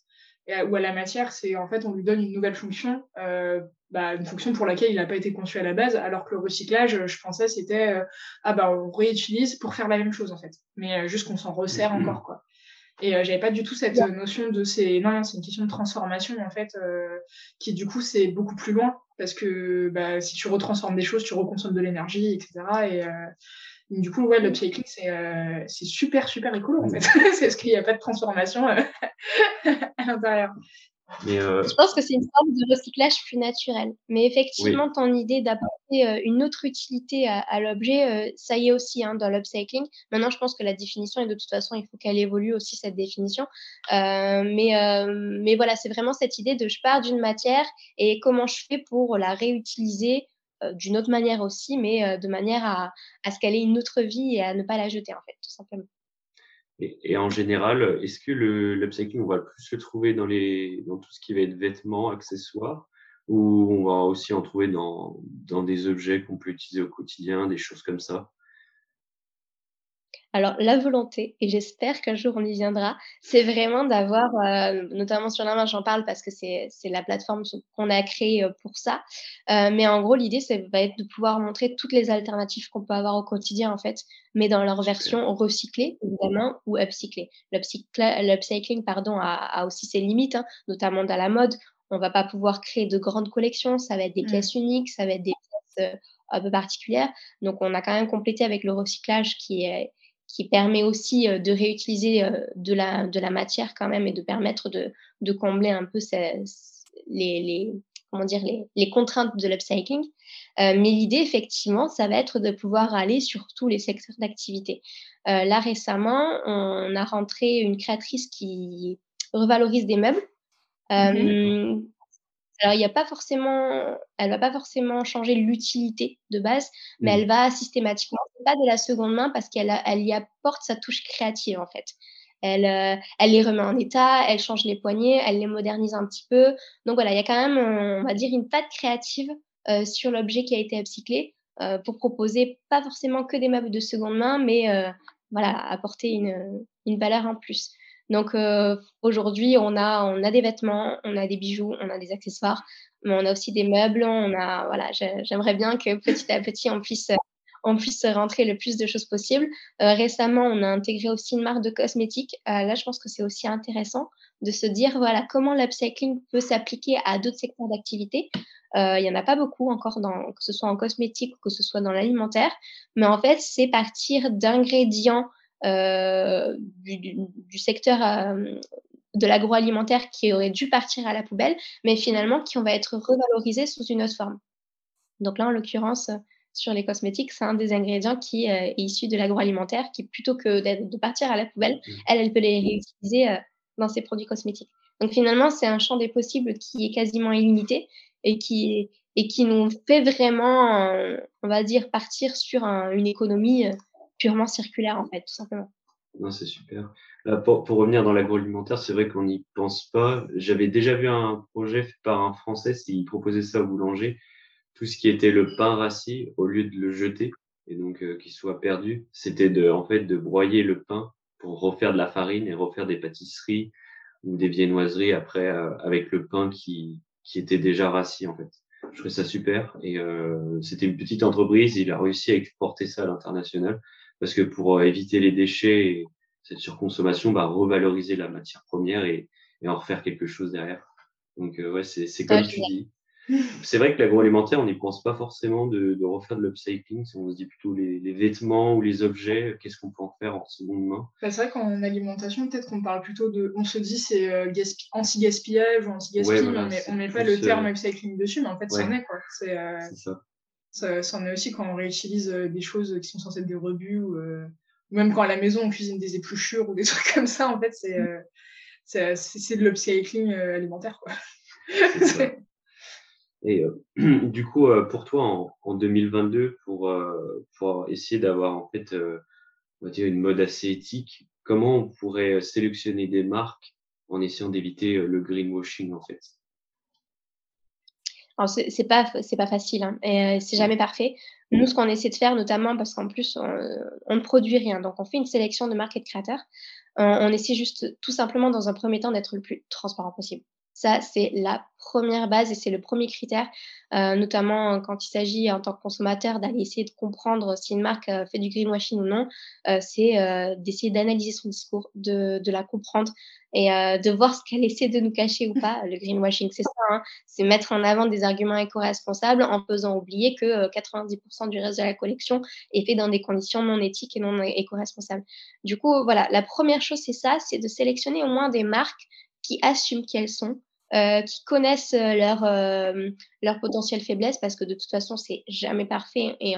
ou à la matière, c'est en fait on lui donne une nouvelle fonction, euh, bah, une fonction pour laquelle il n'a pas été conçu à la base, alors que le recyclage, je pensais c'était euh, ah bah on réutilise pour faire la même chose en fait, mais euh, juste qu'on s'en resserre mm-hmm. encore quoi. Et j'avais pas du tout cette notion de c'est non, c'est une question de transformation en fait qui du coup c'est beaucoup plus loin parce que bah, si tu retransformes des choses, tu reconsommes de l'énergie, etc. Et du coup, ouais, l'upcycling, c'est euh, super, super écolo, en fait. c'est parce qu'il n'y a pas de transformation euh, à l'intérieur. Euh... Je pense que c'est une forme de recyclage plus naturel. Mais effectivement, ton idée d'apporter euh, une autre utilité à, l'objet, ça y est aussi hein, dans l'upcycling. Maintenant, je pense que la définition, et de toute façon, il faut qu'elle évolue aussi, cette définition. mais, mais voilà, c'est vraiment cette idée de je pars d'une matière et comment je fais pour la réutiliser d'une autre manière aussi, mais euh, de manière à, à ce une autre vie et à ne pas la jeter, en fait, tout simplement. Et, en général, est-ce que le, l'upcycling, on va plus le trouver dans, les, dans tout ce qui va être vêtements, accessoires, ou on va aussi en trouver dans, dans des objets qu'on peut utiliser au quotidien, des choses comme ça? Alors, la volonté, et j'espère qu'un jour on y viendra, c'est vraiment d'avoir, euh, notamment sur la main, j'en parle parce que c'est la plateforme qu'on a créée euh, pour ça. Euh, mais en gros, l'idée, ça va être de pouvoir montrer toutes les alternatives qu'on peut avoir au quotidien, en fait, mais dans leur version recyclée, évidemment, ou upcyclée. L'upcycling, pardon, a, aussi ses limites, hein, notamment dans la mode. On va pas pouvoir créer de grandes collections, ça va être des mmh. pièces uniques, ça va être des pièces un peu particulières. Donc, on a quand même complété avec le recyclage qui est qui permet aussi de réutiliser de, la, de la matière quand même et de permettre de, de combler un peu ces, les, les, comment dire, les, les contraintes de l'upcycling. mais l'idée, effectivement, ça va être de pouvoir aller sur tous les secteurs d'activité. là, récemment, on a rentré une créatrice qui revalorise des meubles. Mmh alors, il y a pas forcément, elle va pas forcément changer l'utilité de base, mais mmh. elle va systématiquement, pas de la seconde main parce qu'elle elle y apporte sa touche créative en fait. Elle, euh, elle les remet en état, elle change les poignées, elle les modernise un petit peu. Donc voilà, il y a quand même, on va dire, une patte créative euh, sur l'objet qui a été upcyclé euh, pour proposer pas forcément que des meubles de seconde main, mais euh, voilà, apporter une, une valeur en plus. Donc euh, aujourd'hui, on a, on a des vêtements, on a des bijoux, on a des accessoires, mais on a aussi des meubles. On a, voilà, j'aimerais bien que petit à petit, on puisse, on puisse rentrer le plus de choses possible. Euh, récemment, on a intégré aussi une marque de cosmétiques. Euh, là, je pense que c'est aussi intéressant de se dire, voilà, comment l'upcycling peut s'appliquer à d'autres secteurs d'activité. Il n'y en a pas beaucoup encore, dans, que ce soit en cosmétique ou que ce soit dans l'alimentaire. Mais en fait, c'est partir d'ingrédients euh, du, secteur euh, de l'agroalimentaire qui aurait dû partir à la poubelle, mais finalement qui on va être revalorisé sous une autre forme. Donc là, en l'occurrence, sur les cosmétiques, c'est un des ingrédients qui euh, est issu de l'agroalimentaire, qui plutôt que de partir à la poubelle, elle, elle peut les réutiliser dans ses produits cosmétiques. Donc finalement, c'est un champ des possibles qui est quasiment illimité et qui, et qui nous fait vraiment, on va dire, partir sur une économie purement circulaire, en fait, tout simplement. Non, c'est super. Là, pour, pour, revenir dans l'agroalimentaire, c'est vrai qu'on n'y pense pas. J'avais déjà vu un projet fait par un Français, s'il proposait ça au boulanger, tout ce qui était le pain rassis, au lieu de le jeter et donc euh, qu'il soit perdu, c'était de, en fait, de broyer le pain pour refaire de la farine et refaire des pâtisseries ou des viennoiseries après euh, avec le pain qui, qui était déjà rassis en fait. Je trouvais ça super et euh, c'était une petite entreprise. Il a réussi à exporter ça à l'international parce que pour euh, éviter les déchets et cette surconsommation, bah, revaloriser la matière première et, et en refaire quelque chose derrière. Donc euh, ouais, c'est comme tu dis. C'est vrai que l'agroalimentaire, on n'y pense pas forcément de, de refaire de l'upcycling. On se dit plutôt les, les, vêtements ou les objets, qu'est-ce qu'on peut en faire en seconde main? Bah, C'est vrai qu'en alimentation, peut-être qu'on parle plutôt de. On se dit c'est euh, anti-gaspillage ou anti-gaspillage, mais on met pas le terme upcycling dessus, mais en fait, c'en est quoi. C'est ça. Ça, ça en est aussi quand on réutilise euh, des choses qui sont censées être des rebuts ou, euh, même quand à la maison on cuisine des épluchures ou des trucs comme ça, en fait, c'est euh, c'est de l'upcycling alimentaire. Quoi. Et du coup, pour toi, en, en 2022, pour, pour essayer d'avoir en fait, on va dire une mode assez éthique, comment on pourrait sélectionner des marques en essayant d'éviter le greenwashing en fait? C'est pas, c'est pas facile, hein, et euh, c'est jamais parfait. Nous, ce qu'on essaie de faire, notamment parce qu'en plus, on, ne produit rien, donc on fait une sélection de marques et de créateurs. on essaie juste, tout simplement, dans un premier temps, d'être le plus transparent possible. Ça, c'est la première base et c'est le premier critère, euh, notamment quand il s'agit en tant que consommateur d'aller essayer de comprendre si une marque euh, fait du greenwashing ou non. Euh, c'est euh, d'essayer d'analyser son discours, de, de la comprendre et euh, de voir ce qu'elle essaie de nous cacher ou pas. Le greenwashing, c'est ça, hein, c'est mettre en avant des arguments éco-responsables en faisant oublier que 90% du reste de la collection est fait dans des conditions non éthiques et non éco-responsables. Du coup, voilà, la première chose, c'est ça, c'est de sélectionner au moins des marques qui assument qui elles sont, euh, qui connaissent euh, leur, euh, leur potentiel faiblesse parce que de toute façon, c'est jamais parfait et,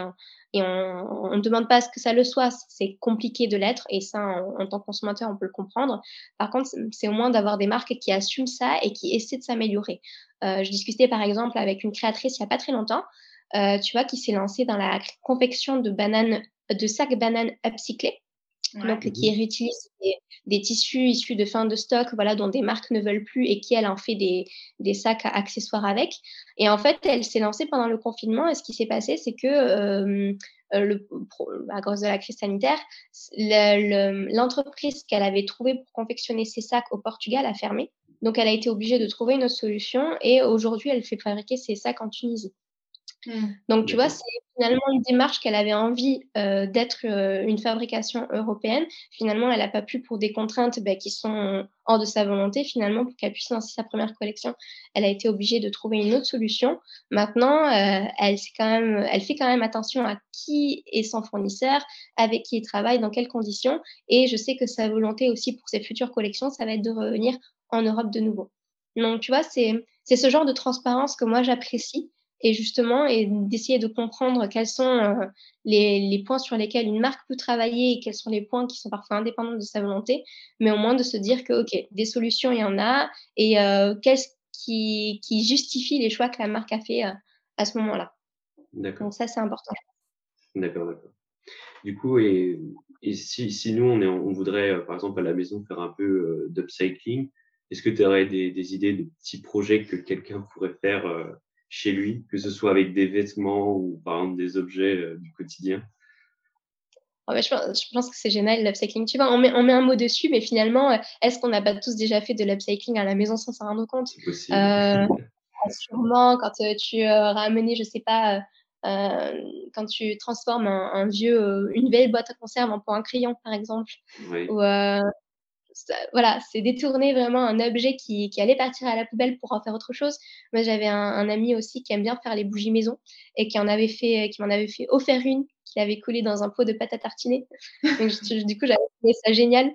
et on ne demande pas à ce que ça le soit. C'est compliqué de l'être et ça, en, tant que consommateur, on peut le comprendre. Par contre, c'est au moins d'avoir des marques qui assument ça et qui essaient de s'améliorer. je discutais par exemple avec une créatrice il n'y a pas très longtemps, tu vois, qui s'est lancée dans la confection de bananes, de sacs bananes upcyclés donc qui réutilise des, tissus issus de fin de stock, voilà, dont des marques ne veulent plus et qui elle en fait des, des sacs accessoires avec. Et en fait, elle s'est lancée pendant le confinement et ce qui s'est passé, c'est que euh, à cause de la crise sanitaire, l'entreprise qu'elle avait trouvée pour confectionner ses sacs au Portugal a fermé. Donc, elle a été obligée de trouver une autre solution et aujourd'hui, elle fait fabriquer ses sacs en Tunisie. Mmh. Donc, tu vois, c'est finalement une démarche qu'elle avait envie euh, d'être euh, une fabrication européenne. Finalement, elle n'a pas pu pour des contraintes bah, qui sont hors de sa volonté. Finalement, pour qu'elle puisse lancer sa première collection, elle a été obligée de trouver une autre solution. Maintenant, euh, elle, quand même, elle fait quand même attention à qui est son fournisseur, avec qui il travaille, dans quelles conditions. Et je sais que sa volonté aussi pour ses futures collections, ça va être de revenir en Europe de nouveau. Donc, tu vois, c'est ce genre de transparence que moi j'apprécie et justement et d'essayer de comprendre quels sont euh, les, les, points sur lesquels une marque peut travailler et quels sont les points qui sont parfois indépendants de sa volonté, mais au moins de se dire que ok, des solutions il y en a et euh, qu'est-ce qui, qui, justifie les choix que la marque a fait euh, à ce moment-là. D'accord. Donc ça c'est important. D'accord, d'accord. Du coup, et, et si, si, nous on, est, on voudrait par exemple à la maison faire un peu d'upcycling, est-ce que tu aurais des, des, idées de petits projets que quelqu'un pourrait faire chez lui, que ce soit avec des vêtements ou par exemple des objets euh, du quotidien? Oh, je, pense, que c'est génial l'upcycling. Tu vois, on met, on met un mot dessus, mais finalement, euh, est-ce qu'on n'a pas tous déjà fait de l'upcycling à la maison sans s'en rendre compte? Euh, sûrement, quand tu ramenais, je sais pas, quand tu transformes un, vieux, une vieille boîte à conserve en point à crayon, par exemple, oui. ou voilà, c'est détourner vraiment un objet qui, qui, allait partir à la poubelle pour en faire autre chose. Moi, j'avais un, ami aussi qui aime bien faire les bougies maison et qui en avait fait, qui m'en avait fait offert une, qu'il avait collée dans un pot de pâte à tartiner. Donc, du coup, j'avais trouvé ça génial.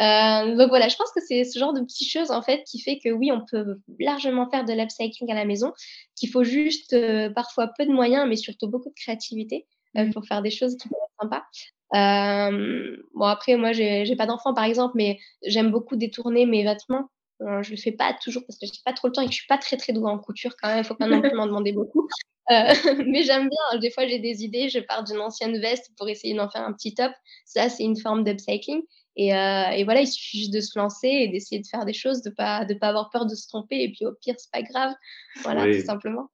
Euh, donc voilà, je pense que c'est ce genre de petites choses en fait qui fait que oui, on peut largement faire de l'upcycling à la maison, qu'il faut juste euh, parfois peu de moyens, mais surtout beaucoup de créativité euh, mmh. pour faire des choses qui peuvent être sympas. Euh, bon, après, moi, j'ai pas d'enfant, par exemple, mais j'aime beaucoup détourner mes vêtements. Euh, je le fais pas toujours parce que j'ai pas trop le temps et que je suis pas très très douée en couture quand même. Il faut pas non plus m'en demander beaucoup. Euh, mais j'aime bien. Des fois, j'ai des idées. Je pars d'une ancienne veste pour essayer d'en faire un petit top. Ça, c'est une forme d'upcycling. Et, euh, et, voilà, il suffit juste de se lancer et d'essayer de faire des choses, de pas de pas avoir peur de se tromper. Et puis au pire, c'est pas grave. Voilà, tout simplement.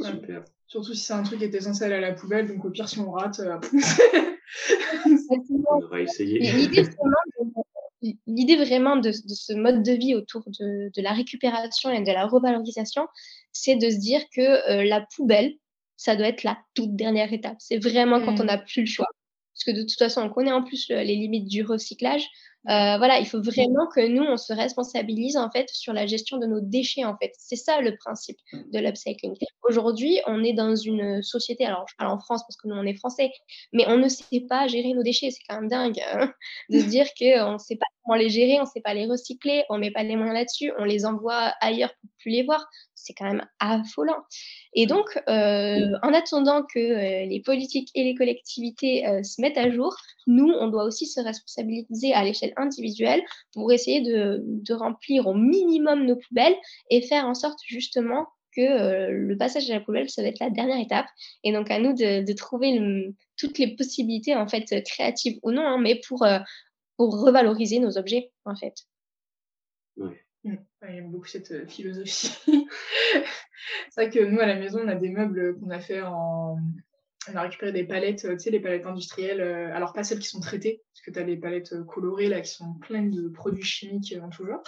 Super. Surtout si c'est un truc qui était censé aller à la poubelle, donc au pire, si on rate, euh, on va essayer. L'idée vraiment de, ce mode de vie autour de, la récupération et de la revalorisation, c'est de se dire que euh, la poubelle, ça doit être la toute dernière étape. C'est vraiment quand on mmh. n'a plus le choix. Parce que de toute façon, on connaît en plus les limites du recyclage. Euh, voilà, il faut vraiment que nous, on se responsabilise en fait sur la gestion de nos déchets en fait. C'est ça le principe de l'upcycling. Aujourd'hui, on est dans une société, alors je parle en France parce que nous on est français, mais on ne sait pas gérer nos déchets. C'est quand même dingue hein, de se dire qu'on ne sait pas comment les gérer, on ne sait pas les recycler, on met pas les moyens là-dessus, on les envoie ailleurs pour plus les voir. C'est quand même affolant. Et donc, euh, en attendant que euh, les politiques et les collectivités se mettent à jour, nous, on doit aussi se responsabiliser à l'échelle individuelle pour essayer de, remplir au minimum nos poubelles et faire en sorte justement que euh, le passage à la poubelle, ça va être la dernière étape. Et donc à nous de, trouver toutes les possibilités, en fait, créatives ou non, hein, mais pour, euh, pour revaloriser nos objets, en fait. Oui. Mmh. J'aime beaucoup cette euh, philosophie. c'est vrai que nous, à la maison, on a des meubles qu'on a fait en, on a récupéré des palettes, euh, tu sais, les palettes industrielles, euh, alors pas celles qui sont traitées, parce que tu as des palettes euh, colorées là qui sont pleines de produits chimiques en tout genre,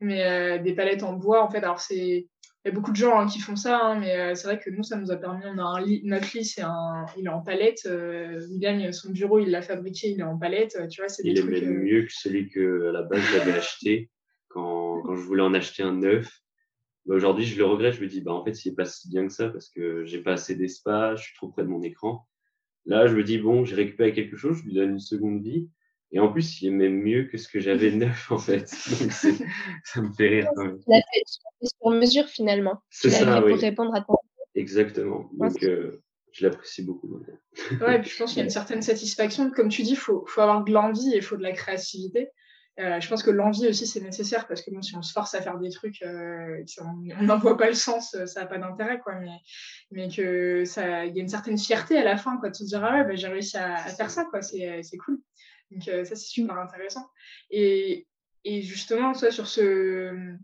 mais des palettes en bois, en fait, alors c'est. Il y a beaucoup de gens hein, qui font ça, hein, mais c'est vrai que nous, ça nous a permis. On a un lit, notre lit, c'est un, il est en palette. il gagne son bureau, il l'a fabriqué, il est en palette. Tu vois, c'est Il est même mieux que celui que à la base j'avais acheté quand, quand je voulais en acheter un neuf bah, aujourd'hui, je le regrette. Je me dis, bah, en fait, c'est pas si bien que ça parce que j'ai pas assez d'espace, je suis trop près de mon écran. Là, je me dis, bon, j'ai récupéré quelque chose, je lui donne une seconde vie. Et en plus, il est même mieux que ce que j'avais neuf, en fait. Donc, ça me fait rire quand même. Tu fait sur mesure, finalement. C'est ça, oui. Pour répondre à ton... Exactement. Donc, euh, je l'apprécie beaucoup. ouais, et puis je pense qu'il y a une certaine satisfaction. Comme tu dis, il faut, faut avoir de l'envie et il faut de la créativité. Euh, je pense que l'envie aussi c'est nécessaire parce que bon, si on se force à faire des trucs, euh, on n'en voit pas le sens, euh, ça n'a pas d'intérêt quoi. Mais, mais que il y a une certaine fierté à la fin quoi, de se dire ah ouais bah, j'ai réussi à, faire ça quoi, c'est cool. Donc euh, ça c'est super intéressant. Et, et justement toi sur ce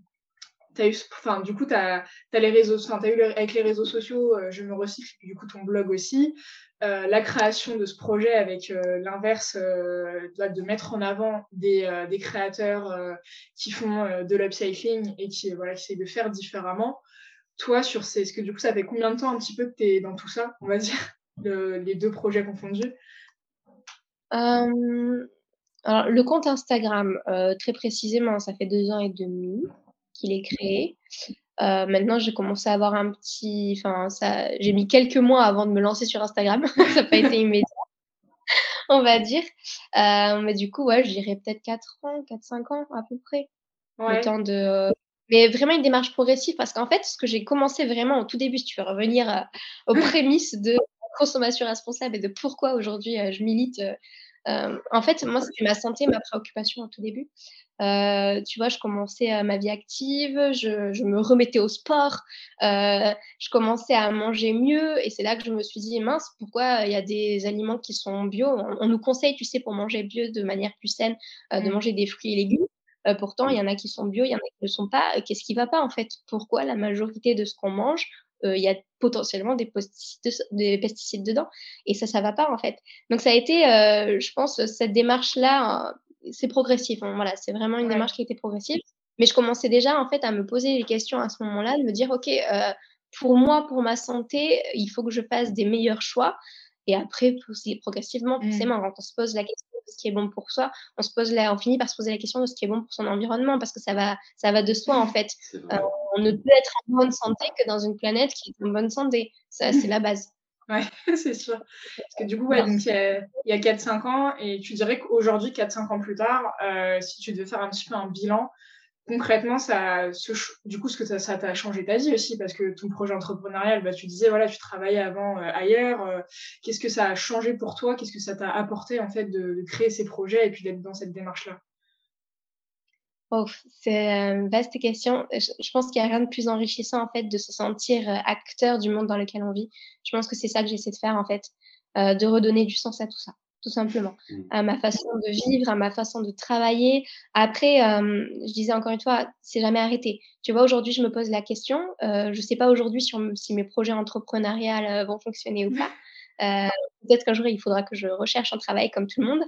As eu, du coup, tu as, les réseaux, eu avec les réseaux sociaux, euh, je me recycle, du coup, ton blog aussi. Euh, la création de ce projet avec euh, l'inverse, de mettre en avant des, créateurs qui font de l'upcycling et qui, voilà, essayent de faire différemment. toi, sur ces. Est-ce que du coup, ça fait combien de temps un petit peu que tu es dans tout ça, on va dire, les deux projets confondus? Euh, alors, le compte Instagram, euh, très précisément, ça fait deux ans et demi qu'il est créé. Euh, maintenant, j'ai commencé à avoir un petit. Enfin, ça, j'ai mis quelques mois avant de me lancer sur Instagram. ça n'a pas été immédiat, on va dire. mais du coup, ouais, je dirais peut-être 4 ans, 4-5 ans à peu près. Le temps de. Mais vraiment une démarche progressive parce qu'en fait, ce que j'ai commencé vraiment au tout début, si tu veux revenir aux prémices de consommation responsable et de pourquoi aujourd'hui je milite euh, en fait, moi, c'était ma santé, ma préoccupation au tout début. Euh, tu vois, je commençais ma vie active, je, me remettais au sport, euh, je commençais à manger mieux et c'est là que je me suis dit, mince, pourquoi il y a des aliments qui sont bio? On, nous conseille, tu sais, pour manger bio de manière plus saine, de mmh. manger des fruits et légumes. pourtant, il y en a qui sont bio, il y en a qui ne le sont pas. Qu'est-ce qui ne va pas en fait? Pourquoi la majorité de ce qu'on mange euh, il y a potentiellement des pesticides, des pesticides dedans. Et ça, ça va pas en fait? Donc ça a été, euh, je pense, cette démarche-là, euh, c'est progressif. voilà, c'est vraiment une démarche qui était progressive. Mais je commençais déjà en fait à me poser les questions à ce moment-là, de me dire, ok, pour moi, pour ma santé, il faut que je fasse des meilleurs choix. Et après, progressivement, mmh. forcément, quand on se pose la question de ce qui est bon pour soi, on se pose on finit par se poser la question de ce qui est bon pour son environnement, parce que ça va, ça va de soi en fait. Euh, on ne peut être en bonne santé que dans une planète qui est en bonne santé. Ça, c'est la base. Ouais, c'est sûr. Parce que du coup, ouais, donc, il y a, 4-5 ans, et tu dirais qu'aujourd'hui, 4-5 ans plus tard, euh, si tu devais faire un petit peu un bilan, concrètement, ça, du coup, ce que ça t'a changé ta vie aussi, parce que ton projet entrepreneurial, bah, tu disais, voilà, tu travaillais avant euh, ailleurs. Euh, qu'est-ce que ça a changé pour toi? Qu'est-ce que ça t'a apporté, en fait, de, créer ces projets et puis d'être dans cette démarche-là? Oh, C'est une vaste question. Je, pense qu'il n'y a rien de plus enrichissant, en fait, de se sentir euh, acteur du monde dans lequel on vit. Je pense que c'est ça que j'essaie de faire, en fait, de redonner du sens à tout ça tout simplement, mmh. à ma façon de vivre, à ma façon de travailler. Après, je disais encore une fois, c'est jamais arrêté. Tu vois, aujourd'hui, je me pose la question. je ne sais pas aujourd'hui si, mes projets entrepreneuriales vont fonctionner ou pas. Peut-être qu'un jour, il faudra que je recherche un travail comme tout le monde.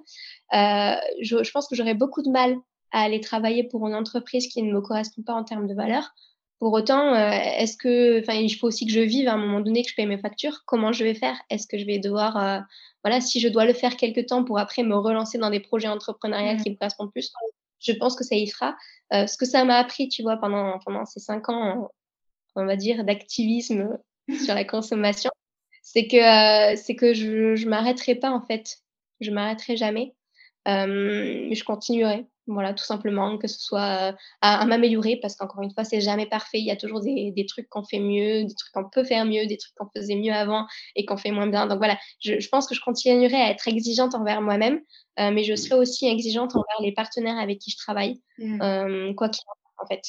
Je, je, pense que j'aurais beaucoup de mal à aller travailler pour une entreprise qui ne me correspond pas en termes de valeur. Pour autant, est-ce que, enfin, il faut aussi que je vive à un moment donné, que je paye mes factures. Comment je vais faire? Est-ce que je vais devoir voilà, si je dois le faire quelque temps pour après me relancer dans des projets entrepreneuriaux mmh. qui me correspondent plus, je pense que ça y fera. Euh, ce que ça m'a appris, tu vois, pendant, pendant ces cinq ans, on va dire, d'activisme sur la consommation, c'est que, euh, c'est que je ne m'arrêterai pas, en fait. Je m'arrêterai jamais. Euh, mais je continuerai. Voilà, tout simplement, que ce soit euh, à, m'améliorer, parce qu'encore une fois, c'est jamais parfait. Il y a toujours des, des trucs qu'on fait mieux, des trucs qu'on peut faire mieux, des trucs qu'on faisait mieux avant et qu'on fait moins bien. Donc voilà, je, je, pense que je continuerai à être exigeante envers moi-même, euh, mais je serai aussi exigeante envers les partenaires avec qui je travaille, mmh. euh, quoi qu'il en, en fait.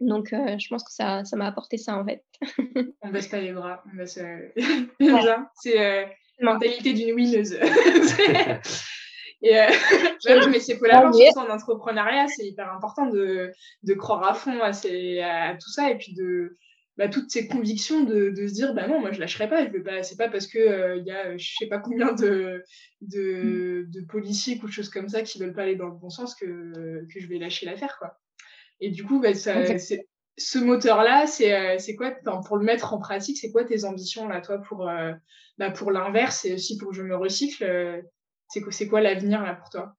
Donc, euh, je pense que ça, ça m'a apporté ça, en fait. on baisse pas les bras. On baisse, C'est mentalité d'une winneuse. Et euh, mais c'est pour la en entrepreneuriat, c'est hyper important de, de, croire à fond à, ces, à, tout ça et puis de bah, toutes ces convictions de, de, se dire bah non, moi je lâcherai pas, je vais pas, c'est pas parce que euh, il y a je sais pas combien de, de, de policiers ou de choses comme ça qui veulent pas aller dans le bon sens que, que je vais lâcher l'affaire quoi. Et du coup, bah, ça, ce moteur-là, c'est euh, c'est quoi pour le mettre en pratique C'est quoi tes ambitions là, toi, pour euh, bah, pour l'inverse et aussi pour que je me recycle c'est quoi, l'avenir là pour toi?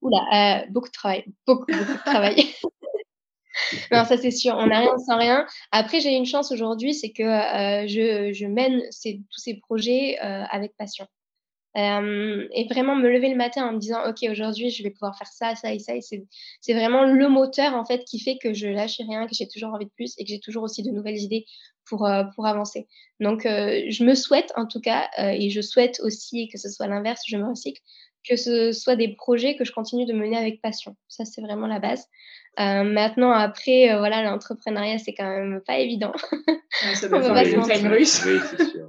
Oula, euh, beaucoup de travail, beaucoup, beaucoup de travail. non, ça c'est sûr, on n'a rien sans rien. Après, j'ai une chance aujourd'hui, c'est que euh, je, je, mène tous ces projets euh, avec passion. et vraiment me lever le matin en me disant, OK, aujourd'hui, je vais pouvoir faire ça, ça et ça. Et c'est vraiment le moteur, en fait, qui fait que je lâche rien, que j'ai toujours envie de plus et que j'ai toujours aussi de nouvelles idées pour, euh, pour avancer. Donc, euh, je me souhaite en tout cas, euh, et je souhaite aussi que ce soit l'inverse, je me recycle, que ce soit des projets que je continue de mener avec passion. Ça, c'est vraiment la base. maintenant, après, voilà, l'entrepreneuriat, c'est quand même pas évident. ça doit faire une russe. Oui, c'est sûr.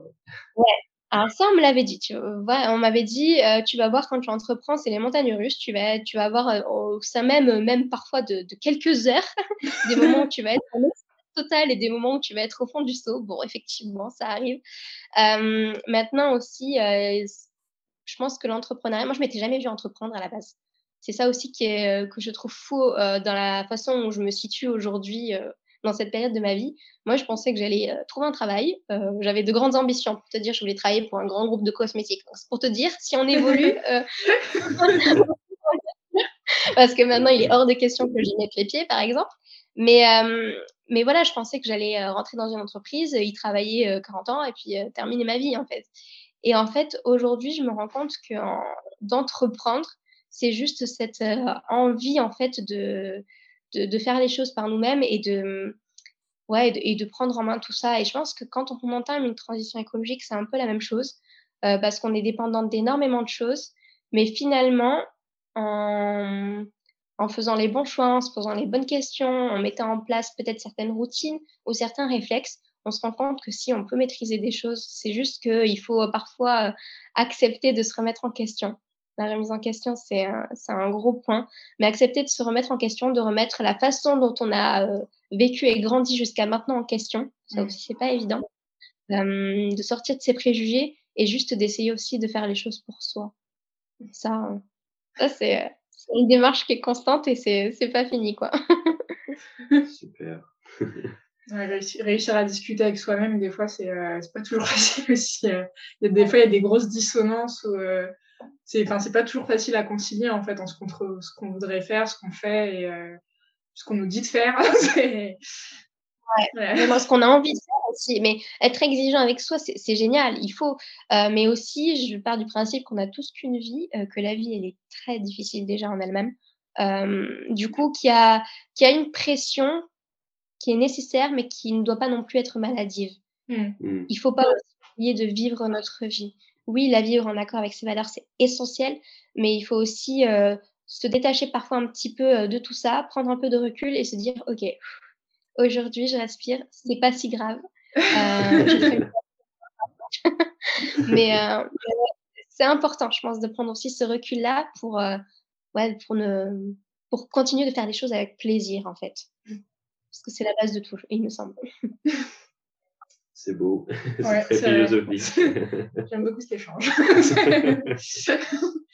Ouais. Alors ça, on me l'avait dit. Tu vois, on m'avait dit, tu vas voir quand tu entreprends, c'est les montagnes russes. Tu vas, tu vas avoir au sein même, même parfois de, de quelques heures, des moments où tu vas être total et des moments où tu vas être au fond du seau. Bon, effectivement, ça arrive. maintenant aussi, je pense que l'entrepreneuriat, moi, je m'étais jamais vue entreprendre à la base. C'est ça aussi qui est, que je trouve faux dans la façon où je me situe aujourd'hui dans cette période de ma vie. Moi, je pensais que j'allais trouver un travail. J'avais de grandes ambitions. Pour te dire, je voulais travailler pour un grand groupe de cosmétiques. pour te dire, si on évolue, parce que maintenant, il est hors de question que j'y mette les pieds, par exemple. Mais, mais voilà, je pensais que j'allais rentrer dans une entreprise, y travailler 40 ans et puis terminer ma vie, en fait. Et en fait, aujourd'hui, je me rends compte que d'entreprendre, c'est juste cette envie, en fait, de, de, faire les choses par nous-mêmes et de, ouais, et de, prendre en main tout ça. Et je pense que quand on entame une transition écologique, c'est un peu la même chose, parce qu'on est dépendant d'énormément de choses. Mais finalement, en, en faisant les bons choix, en se posant les bonnes questions, en mettant en place peut-être certaines routines ou certains réflexes, on se rend compte que si on peut maîtriser des choses, c'est juste qu'il faut euh, parfois euh, accepter de se remettre en question. La remise en question, c'est un, un, gros point, mais accepter de se remettre en question, de remettre la façon dont on a euh, vécu et grandi jusqu'à maintenant en question, ça mmh. aussi, c'est pas évident, de sortir de ses préjugés et juste d'essayer aussi de faire les choses pour soi. Ça, ça c'est une démarche qui est constante et c'est pas fini, quoi. Super. réussir, à discuter avec soi-même, des fois, c'est euh, pas toujours facile aussi. Euh. Il y a des fois, il y a des grosses dissonances. Où, euh, c'est pas toujours facile à concilier, en fait, entre ce qu'on voudrait faire, ce qu'on fait et euh, ce qu'on nous dit de faire. ouais. ce qu'on a envie de faire aussi. Mais être exigeant avec soi, c'est génial. Il faut. mais aussi, je pars du principe qu'on a tous qu'une vie, que la vie, elle est très difficile déjà en elle-même. du coup, qu'il y, a, y a une pression qui est nécessaire, mais qui ne doit pas non plus être maladive. Hmm. Il ne faut pas oublier de vivre notre vie. Oui, la vivre en accord avec ses valeurs, c'est essentiel, mais il faut aussi euh, se détacher parfois un petit peu euh, de tout ça, prendre un peu de recul et se dire, OK, aujourd'hui, je respire, c'est pas si grave. Euh, mais c'est important, je pense, de prendre aussi ce recul-là pour, ouais, pour, ne, pour continuer de faire les choses avec plaisir, en fait. Parce que c'est la base de tout, il me semble. C'est beau, c'est très philosophique. J'aime beaucoup cet échange.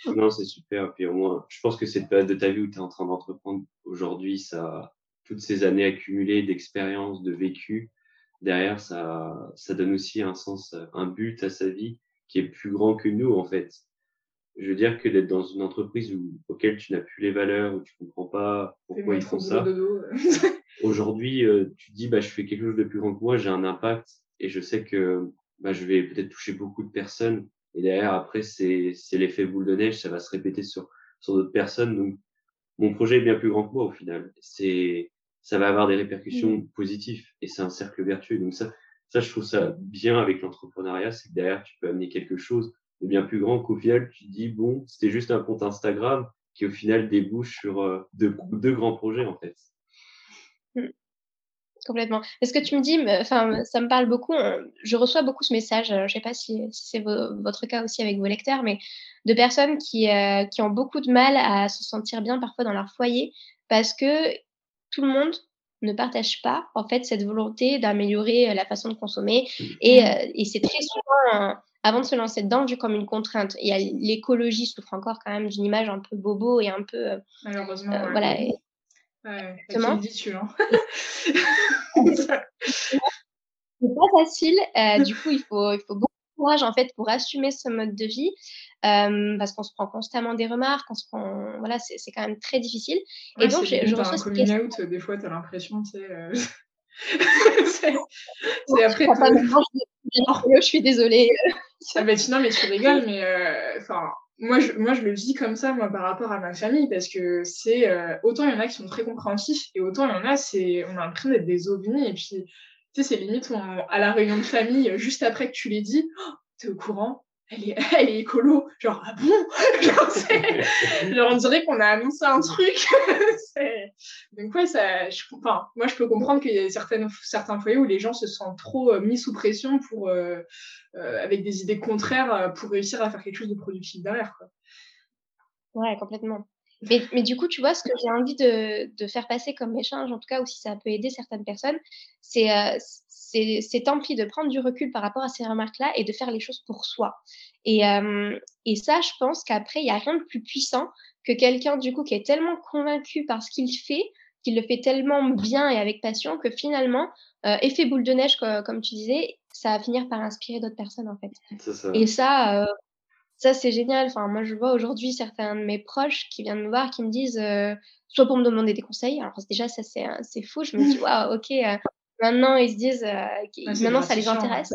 non, c'est super. Puis au moins, je pense que cette période de ta vie où tu es en train d'entreprendre aujourd'hui, ça, toutes ces années accumulées d'expérience, de vécu, derrière, ça, ça donne aussi un sens, un but à sa vie qui est plus grand que nous, en fait. Je veux dire que d'être dans une entreprise où, auquel tu n'as plus les valeurs, où tu comprends pas pourquoi ils font ça. Aujourd'hui, euh, tu te dis, bah, je fais quelque chose de plus grand que moi, j'ai un impact et je sais que bah, je vais peut-être toucher beaucoup de personnes. Et derrière, après, c'est l'effet boule de neige, ça va se répéter sur, sur d'autres personnes. Donc, mon projet est bien plus grand que moi au final. C'est, ça va avoir des répercussions mmh. positives et c'est un cercle vertueux. Donc ça, ça, je trouve ça bien avec l'entrepreneuriat, c'est que derrière, tu peux amener quelque chose de bien plus grand qu'au final, tu dis, bon, c'était juste un compte Instagram qui au final débouche sur euh, deux, deux grands projets en fait. Mmh. Complètement. est ce que tu me dis, enfin, ça me parle beaucoup. Je reçois beaucoup ce message. Je ne sais pas si, c'est votre cas aussi avec vos lecteurs, mais de personnes qui, euh, qui ont beaucoup de mal à se sentir bien parfois dans leur foyer parce que tout le monde ne partage pas en fait cette volonté d'améliorer euh, la façon de consommer mmh. et, euh, et c'est très souvent avant de se lancer dedans vu comme une contrainte. Et l'écologie souffre encore quand même d'une image un peu bobo et un peu malheureusement voilà. Ouais, Exactement. C'est hein. pas facile. Euh, du coup, il faut, il faut beaucoup courage en fait pour assumer ce mode de vie euh, parce qu'on se prend constamment des remarques, on se prend, voilà, c'est quand même très difficile. et donc, je, je reçois un coming out, des fois, tu as l'impression, tu sais. Euh... c'est après. je suis désolée. ah, bah, non, mais tu rigoles, mais euh, enfin moi je, moi, je le vis comme ça, moi, par rapport à ma famille, parce que c'est euh, autant il y en a qui sont très compréhensifs, et autant il y en a, c'est on a l'impression d'être des ovnis, et puis, tu sais, c'est limite à la réunion de famille, juste après que tu l'aies dit, oh, t'es au courant elle est, elle est écolo. Genre, ah bon? Genre, genre, on dirait qu'on a annoncé un truc. Donc, ouais, ça, je, enfin, moi, je peux comprendre qu'il y a certaines, certains foyers où les gens se sentent trop euh, mis sous pression pour, euh, euh, avec des idées contraires pour réussir à faire quelque chose de productif derrière. Quoi. Ouais, complètement. Mais, mais, du coup, tu vois, ce que j'ai envie de, de, faire passer comme échange, en tout cas, ou si ça peut aider certaines personnes, c'est c'est tant pis de prendre du recul par rapport à ces remarques-là et de faire les choses pour soi. Et, et ça, je pense qu'après, il n'y a rien de plus puissant que quelqu'un, du coup, qui est tellement convaincu par ce qu'il fait qu'il le fait tellement bien et avec passion que finalement, euh, effet boule de neige, comme tu disais, ça va finir par inspirer d'autres personnes en fait. Ça. Et ça, euh, ça c'est génial. Enfin, moi, je vois aujourd'hui certains de mes proches qui viennent me voir, qui me disent, euh, soit pour me demander des conseils. Alors déjà, ça c'est fou. Je me dis, waouh, ok. maintenant, ils se disent, maintenant, ça les intéresse.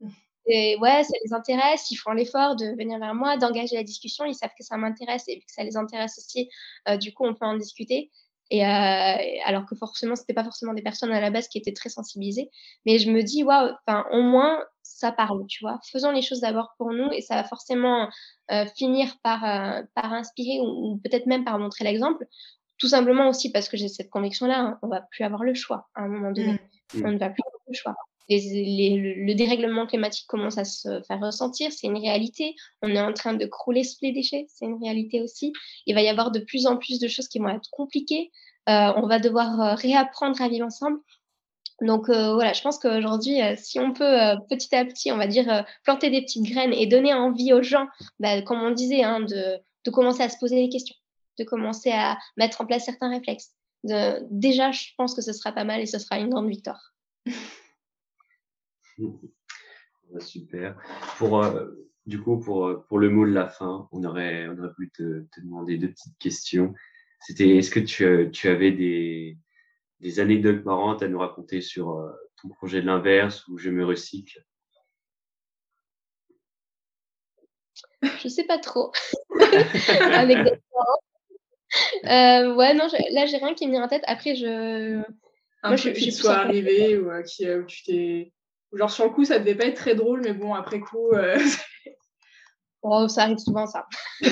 Et ouais, ça les intéresse, ils font l'effort de venir vers moi, d'engager la discussion, ils savent que ça m'intéresse et que ça les intéresse aussi, du coup, on peut en discuter. Et euh, alors que forcément, c'était pas forcément des personnes à la base qui étaient très sensibilisées. Mais je me dis, waouh, enfin, au moins, ça parle, tu vois. Faisons les choses d'abord pour nous et ça va forcément euh, finir par, euh, par inspirer ou, peut-être même par montrer l'exemple. Tout simplement aussi parce que j'ai cette conviction-là, hein, on va plus avoir le choix à un moment donné. Mmh. On ne va plus avoir le choix. Le dérèglement climatique commence à se faire ressentir, c'est une réalité. On est en train de crouler sous les déchets, c'est une réalité aussi. Il va y avoir de plus en plus de choses qui vont être compliquées. Euh, on va devoir euh, réapprendre à vivre ensemble. Donc euh, voilà, je pense qu'aujourd'hui, si on peut petit à petit, on va dire, planter des petites graines et donner envie aux gens, bah, comme on disait, hein, de, commencer à se poser des questions, de commencer à mettre en place certains réflexes. Déjà, je pense que ce sera pas mal et ce sera une grande victoire. Super. Pour, du coup, pour, pour le mot de la fin, on aurait, on aurait pu te, te demander deux petites questions. C'était, est-ce que tu, euh, tu avais des, des, anecdotes marrantes à nous raconter sur euh, ton projet de l'inverse ou je me recycle? Je sais pas trop. Anecdote euh, ouais, non, là, j'ai rien qui me vient en tête. Après, je. Un Moi, truc je, qui soit arrivé ou euh, qui, où tu t'es. Genre, sur le coup, ça devait pas être très drôle, mais bon, après coup. oh, ça arrive souvent, ça.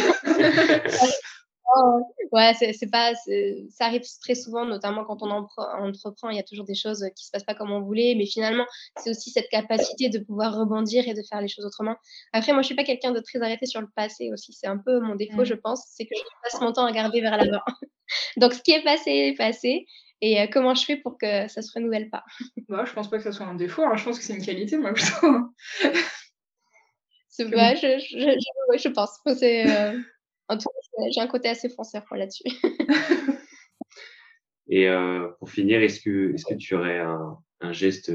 Oh, ouais, c'est pas, ça arrive très souvent, notamment quand on entreprend, il y a toujours des choses qui se passent pas comme on voulait, mais finalement, c'est aussi cette capacité de pouvoir rebondir et de faire les choses autrement. Après, moi, je suis pas quelqu'un de très arrêté sur le passé aussi, c'est un peu mon défaut, je pense, c'est que je passe mon temps à regarder vers l'avant. Donc, ce qui est passé est passé. Et euh, comment je fais pour que ça se renouvelle pas? Bah, Je pense pas que ça soit un défaut, hein. je pense que c'est une qualité, moi, plutôt. c'est vrai, je, je, je, pense. Euh, en tout cas, j'ai un côté assez fonceur là-dessus. Et euh, pour finir, est-ce que, est-ce que tu aurais un, un, geste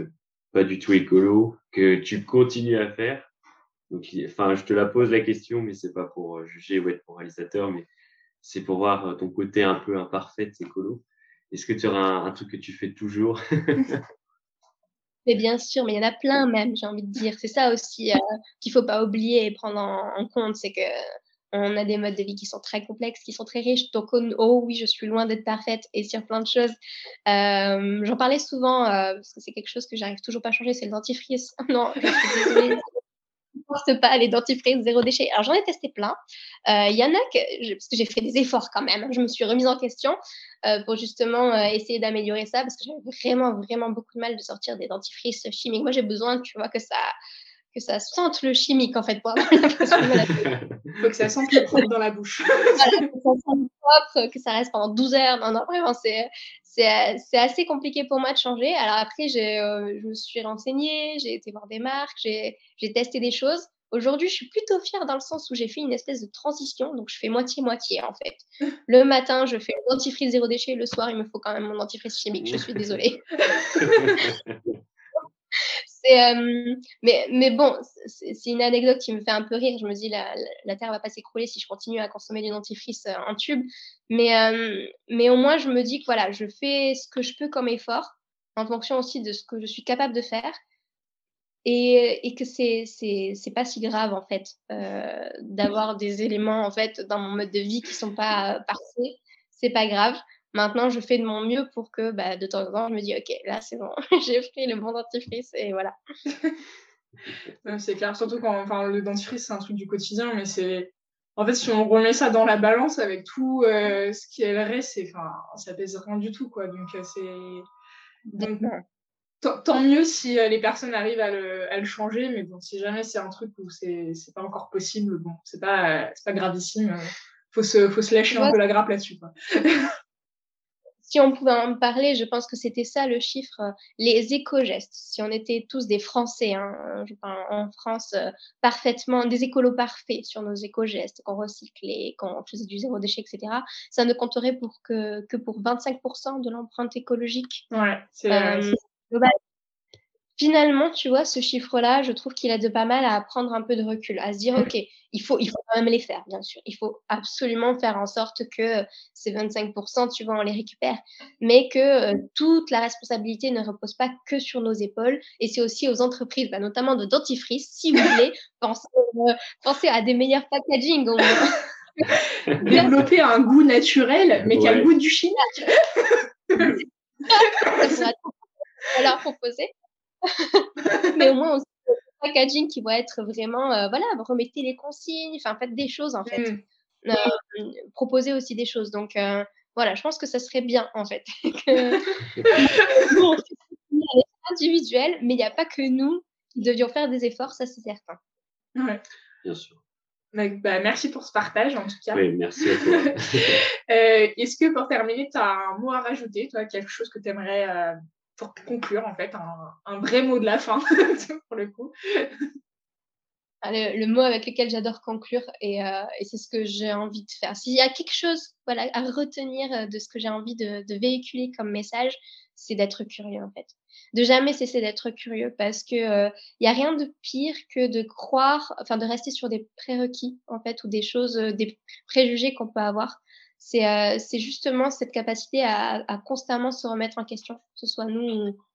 pas du tout écolo que tu continues à faire? Donc, enfin, je te la pose la question, mais c'est pas pour juger ou être réalisateur, mais c'est pour voir ton côté un peu imparfait écolo. Est-ce que tu auras un, truc que tu fais toujours? Mais bien sûr, mais il y en a plein même, j'ai envie de dire. C'est ça aussi euh, qu'il faut pas oublier et prendre en compte, c'est que on a des modes de vie qui sont très complexes, qui sont très riches. Donc, oh, oui, je suis loin d'être parfaite et sur plein de choses. Euh, j'en parlais souvent euh, parce que c'est quelque chose que j'arrive toujours pas à changer, c'est le dentifrice. non, je suis désolée. Ne porte pas les dentifrices zéro déchet. Alors, j'en ai testé plein. Euh, il y en a que, parce que j'ai fait des efforts quand même, je me suis remise en question pour justement essayer d'améliorer ça parce que j'avais vraiment, vraiment beaucoup de mal de sortir des dentifrices chimiques. Moi, j'ai besoin, tu vois, que ça, que ça sente le chimique en fait pour avoir l'impression de faut que ça sente le propre dans la bouche. voilà, que ça sente propre, que ça reste pendant 12 heures. Non, non, vraiment, c'est, c'est, c'est assez compliqué pour moi de changer. Alors après, j'ai, euh, je me suis renseignée, j'ai été voir des marques, j'ai, j'ai testé des choses. Aujourd'hui, je suis plutôt fière dans le sens où j'ai fait une espèce de transition, donc je fais moitié-moitié en fait. Le matin, je fais le dentifrice zéro déchet, le soir, il me faut quand même mon dentifrice chimique, je suis désolée. Euh, mais, bon, c'est une anecdote qui me fait un peu rire. Je me dis, la, la Terre va pas s'écrouler si je continue à consommer du dentifrice euh, en tube. Mais, euh, mais au moins, je me dis que voilà, je fais ce que je peux comme effort en fonction aussi de ce que je suis capable de faire. Et, et que c'est pas si grave, en fait, d'avoir des éléments, en fait, dans mon mode de vie qui sont pas parfaits. C'est pas grave. Maintenant, je fais de mon mieux pour que bah, de temps en temps, je me dis, OK, là, c'est bon, j'ai pris le bon dentifrice et voilà. c'est clair, surtout quand enfin, le dentifrice, c'est un truc du quotidien, mais c'est. En fait, si on remet ça dans la balance avec tout euh, ce qui est le reste, enfin, ça pèse rien du tout, quoi. Donc, euh, c'est. tant mieux si euh, les personnes arrivent à le, à le, changer, mais bon, si jamais c'est un truc où c'est pas encore possible, bon, c'est pas, pas gravissime. Faut se, faut se lâcher un peu la grappe là-dessus, quoi. si on pouvait en parler, je pense que c'était ça le chiffre, les éco-gestes. Si on était tous des Français, hein, en France, parfaitement, des écolos parfaits sur nos éco-gestes, qu'on recyclait, qu'on faisait du zéro déchet, etc., ça ne compterait pour que, que pour 25% de l'empreinte écologique. Ouais, c'est finalement, tu vois, ce chiffre-là, je trouve qu'il aide pas mal à prendre un peu de recul, à se dire, OK, il faut, il faut quand même les faire, bien sûr. Il faut absolument faire en sorte que ces 25%, tu vois, on les récupère, mais que euh, toute la responsabilité ne repose pas que sur nos épaules. Et c'est aussi aux entreprises, bah, notamment de dentifrice, si vous voulez, pensez, euh, à des meilleurs packaging au moins. Développer un goût naturel, mais qui a le goût du chimique. Alors, proposer. mais au moins aussi le packaging qui va être vraiment, euh, voilà, remettez les consignes, enfin faites des choses en fait. Mmh. Euh, proposer aussi des choses. Donc euh, voilà, je pense que ça serait bien en fait. que... bon, individuel, mais il n'y a pas que nous qui devions faire des efforts, ça c'est certain. Ouais. Bien sûr. Bah, bah, merci pour ce partage en tout cas. Oui, merci à toi. Est-ce que pour terminer, tu as un mot à rajouter, toi, quelque chose que tu aimerais pour conclure, en fait, un, vrai mot de la fin, pour le coup. Ah, le, mot avec lequel j'adore conclure, et, euh, et c'est ce que j'ai envie de faire. S'il y a quelque chose voilà, à retenir euh, de ce que j'ai envie de, véhiculer comme message, c'est d'être curieux, en fait. De jamais cesser d'être curieux, parce que il euh, n'y a rien de pire que de croire, enfin de rester sur des prérequis, en fait, ou des choses, des préjugés qu'on peut avoir. Euh, c'est justement cette capacité à, constamment se remettre en question, que ce soit nous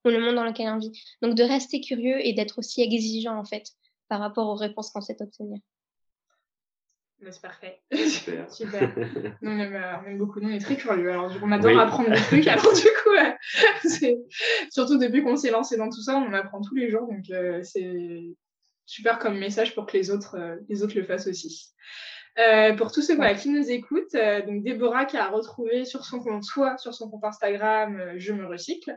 ou, le monde dans lequel on vit. Donc de rester curieux et d'être aussi exigeant en fait par rapport aux réponses qu'on sait obtenir. C'est parfait. Super. Super. Nous, on, aime, beaucoup. Nous, on est très curieux. Alors, on adore apprendre des trucs. Alors, du coup, surtout depuis qu'on s'est lancé dans tout ça, on apprend tous les jours. Donc, euh, c'est super comme message pour que les autres, euh, les autres le fassent aussi. Euh, pour tous ceux qui nous écoutent, euh, donc Déborah qui a retrouvé sur son compte, soit sur son compte Instagram, euh, Je me recycle,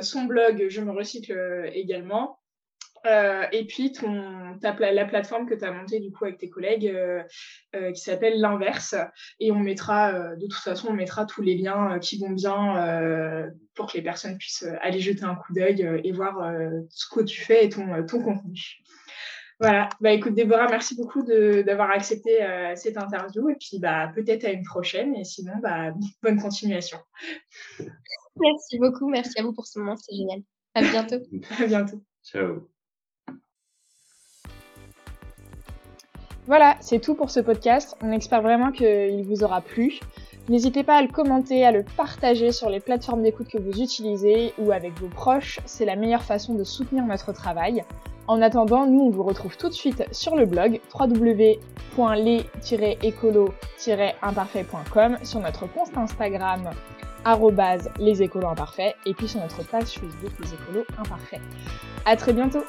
son blog, Je me recycle également. et puis ton, la plateforme que tu as montée du coup avec tes collègues qui s'appelle l'inverse et on mettra de toute façon on mettra tous les liens qui vont bien pour que les personnes puissent aller jeter un coup d'œil et voir ce que tu fais et ton, ton contenu. Voilà, bah écoute Déborah, merci beaucoup d'avoir accepté euh, cette interview et puis bah peut-être à une prochaine et sinon bah bonne continuation. Merci beaucoup, merci à vous pour ce moment, c'est génial. À bientôt. à bientôt. Ciao. Voilà, c'est tout pour ce podcast. On espère vraiment qu'il vous aura plu. N'hésitez pas à le commenter, à le partager sur les plateformes d'écoute que vous utilisez ou avec vos proches. C'est la meilleure façon de soutenir notre travail. En attendant, nous on vous retrouve tout de suite sur le blog www.les-écolo-imparfait.com, sur notre compte Instagram les écolos imparfaits et puis sur notre page Facebook les écolos imparfaits. À très bientôt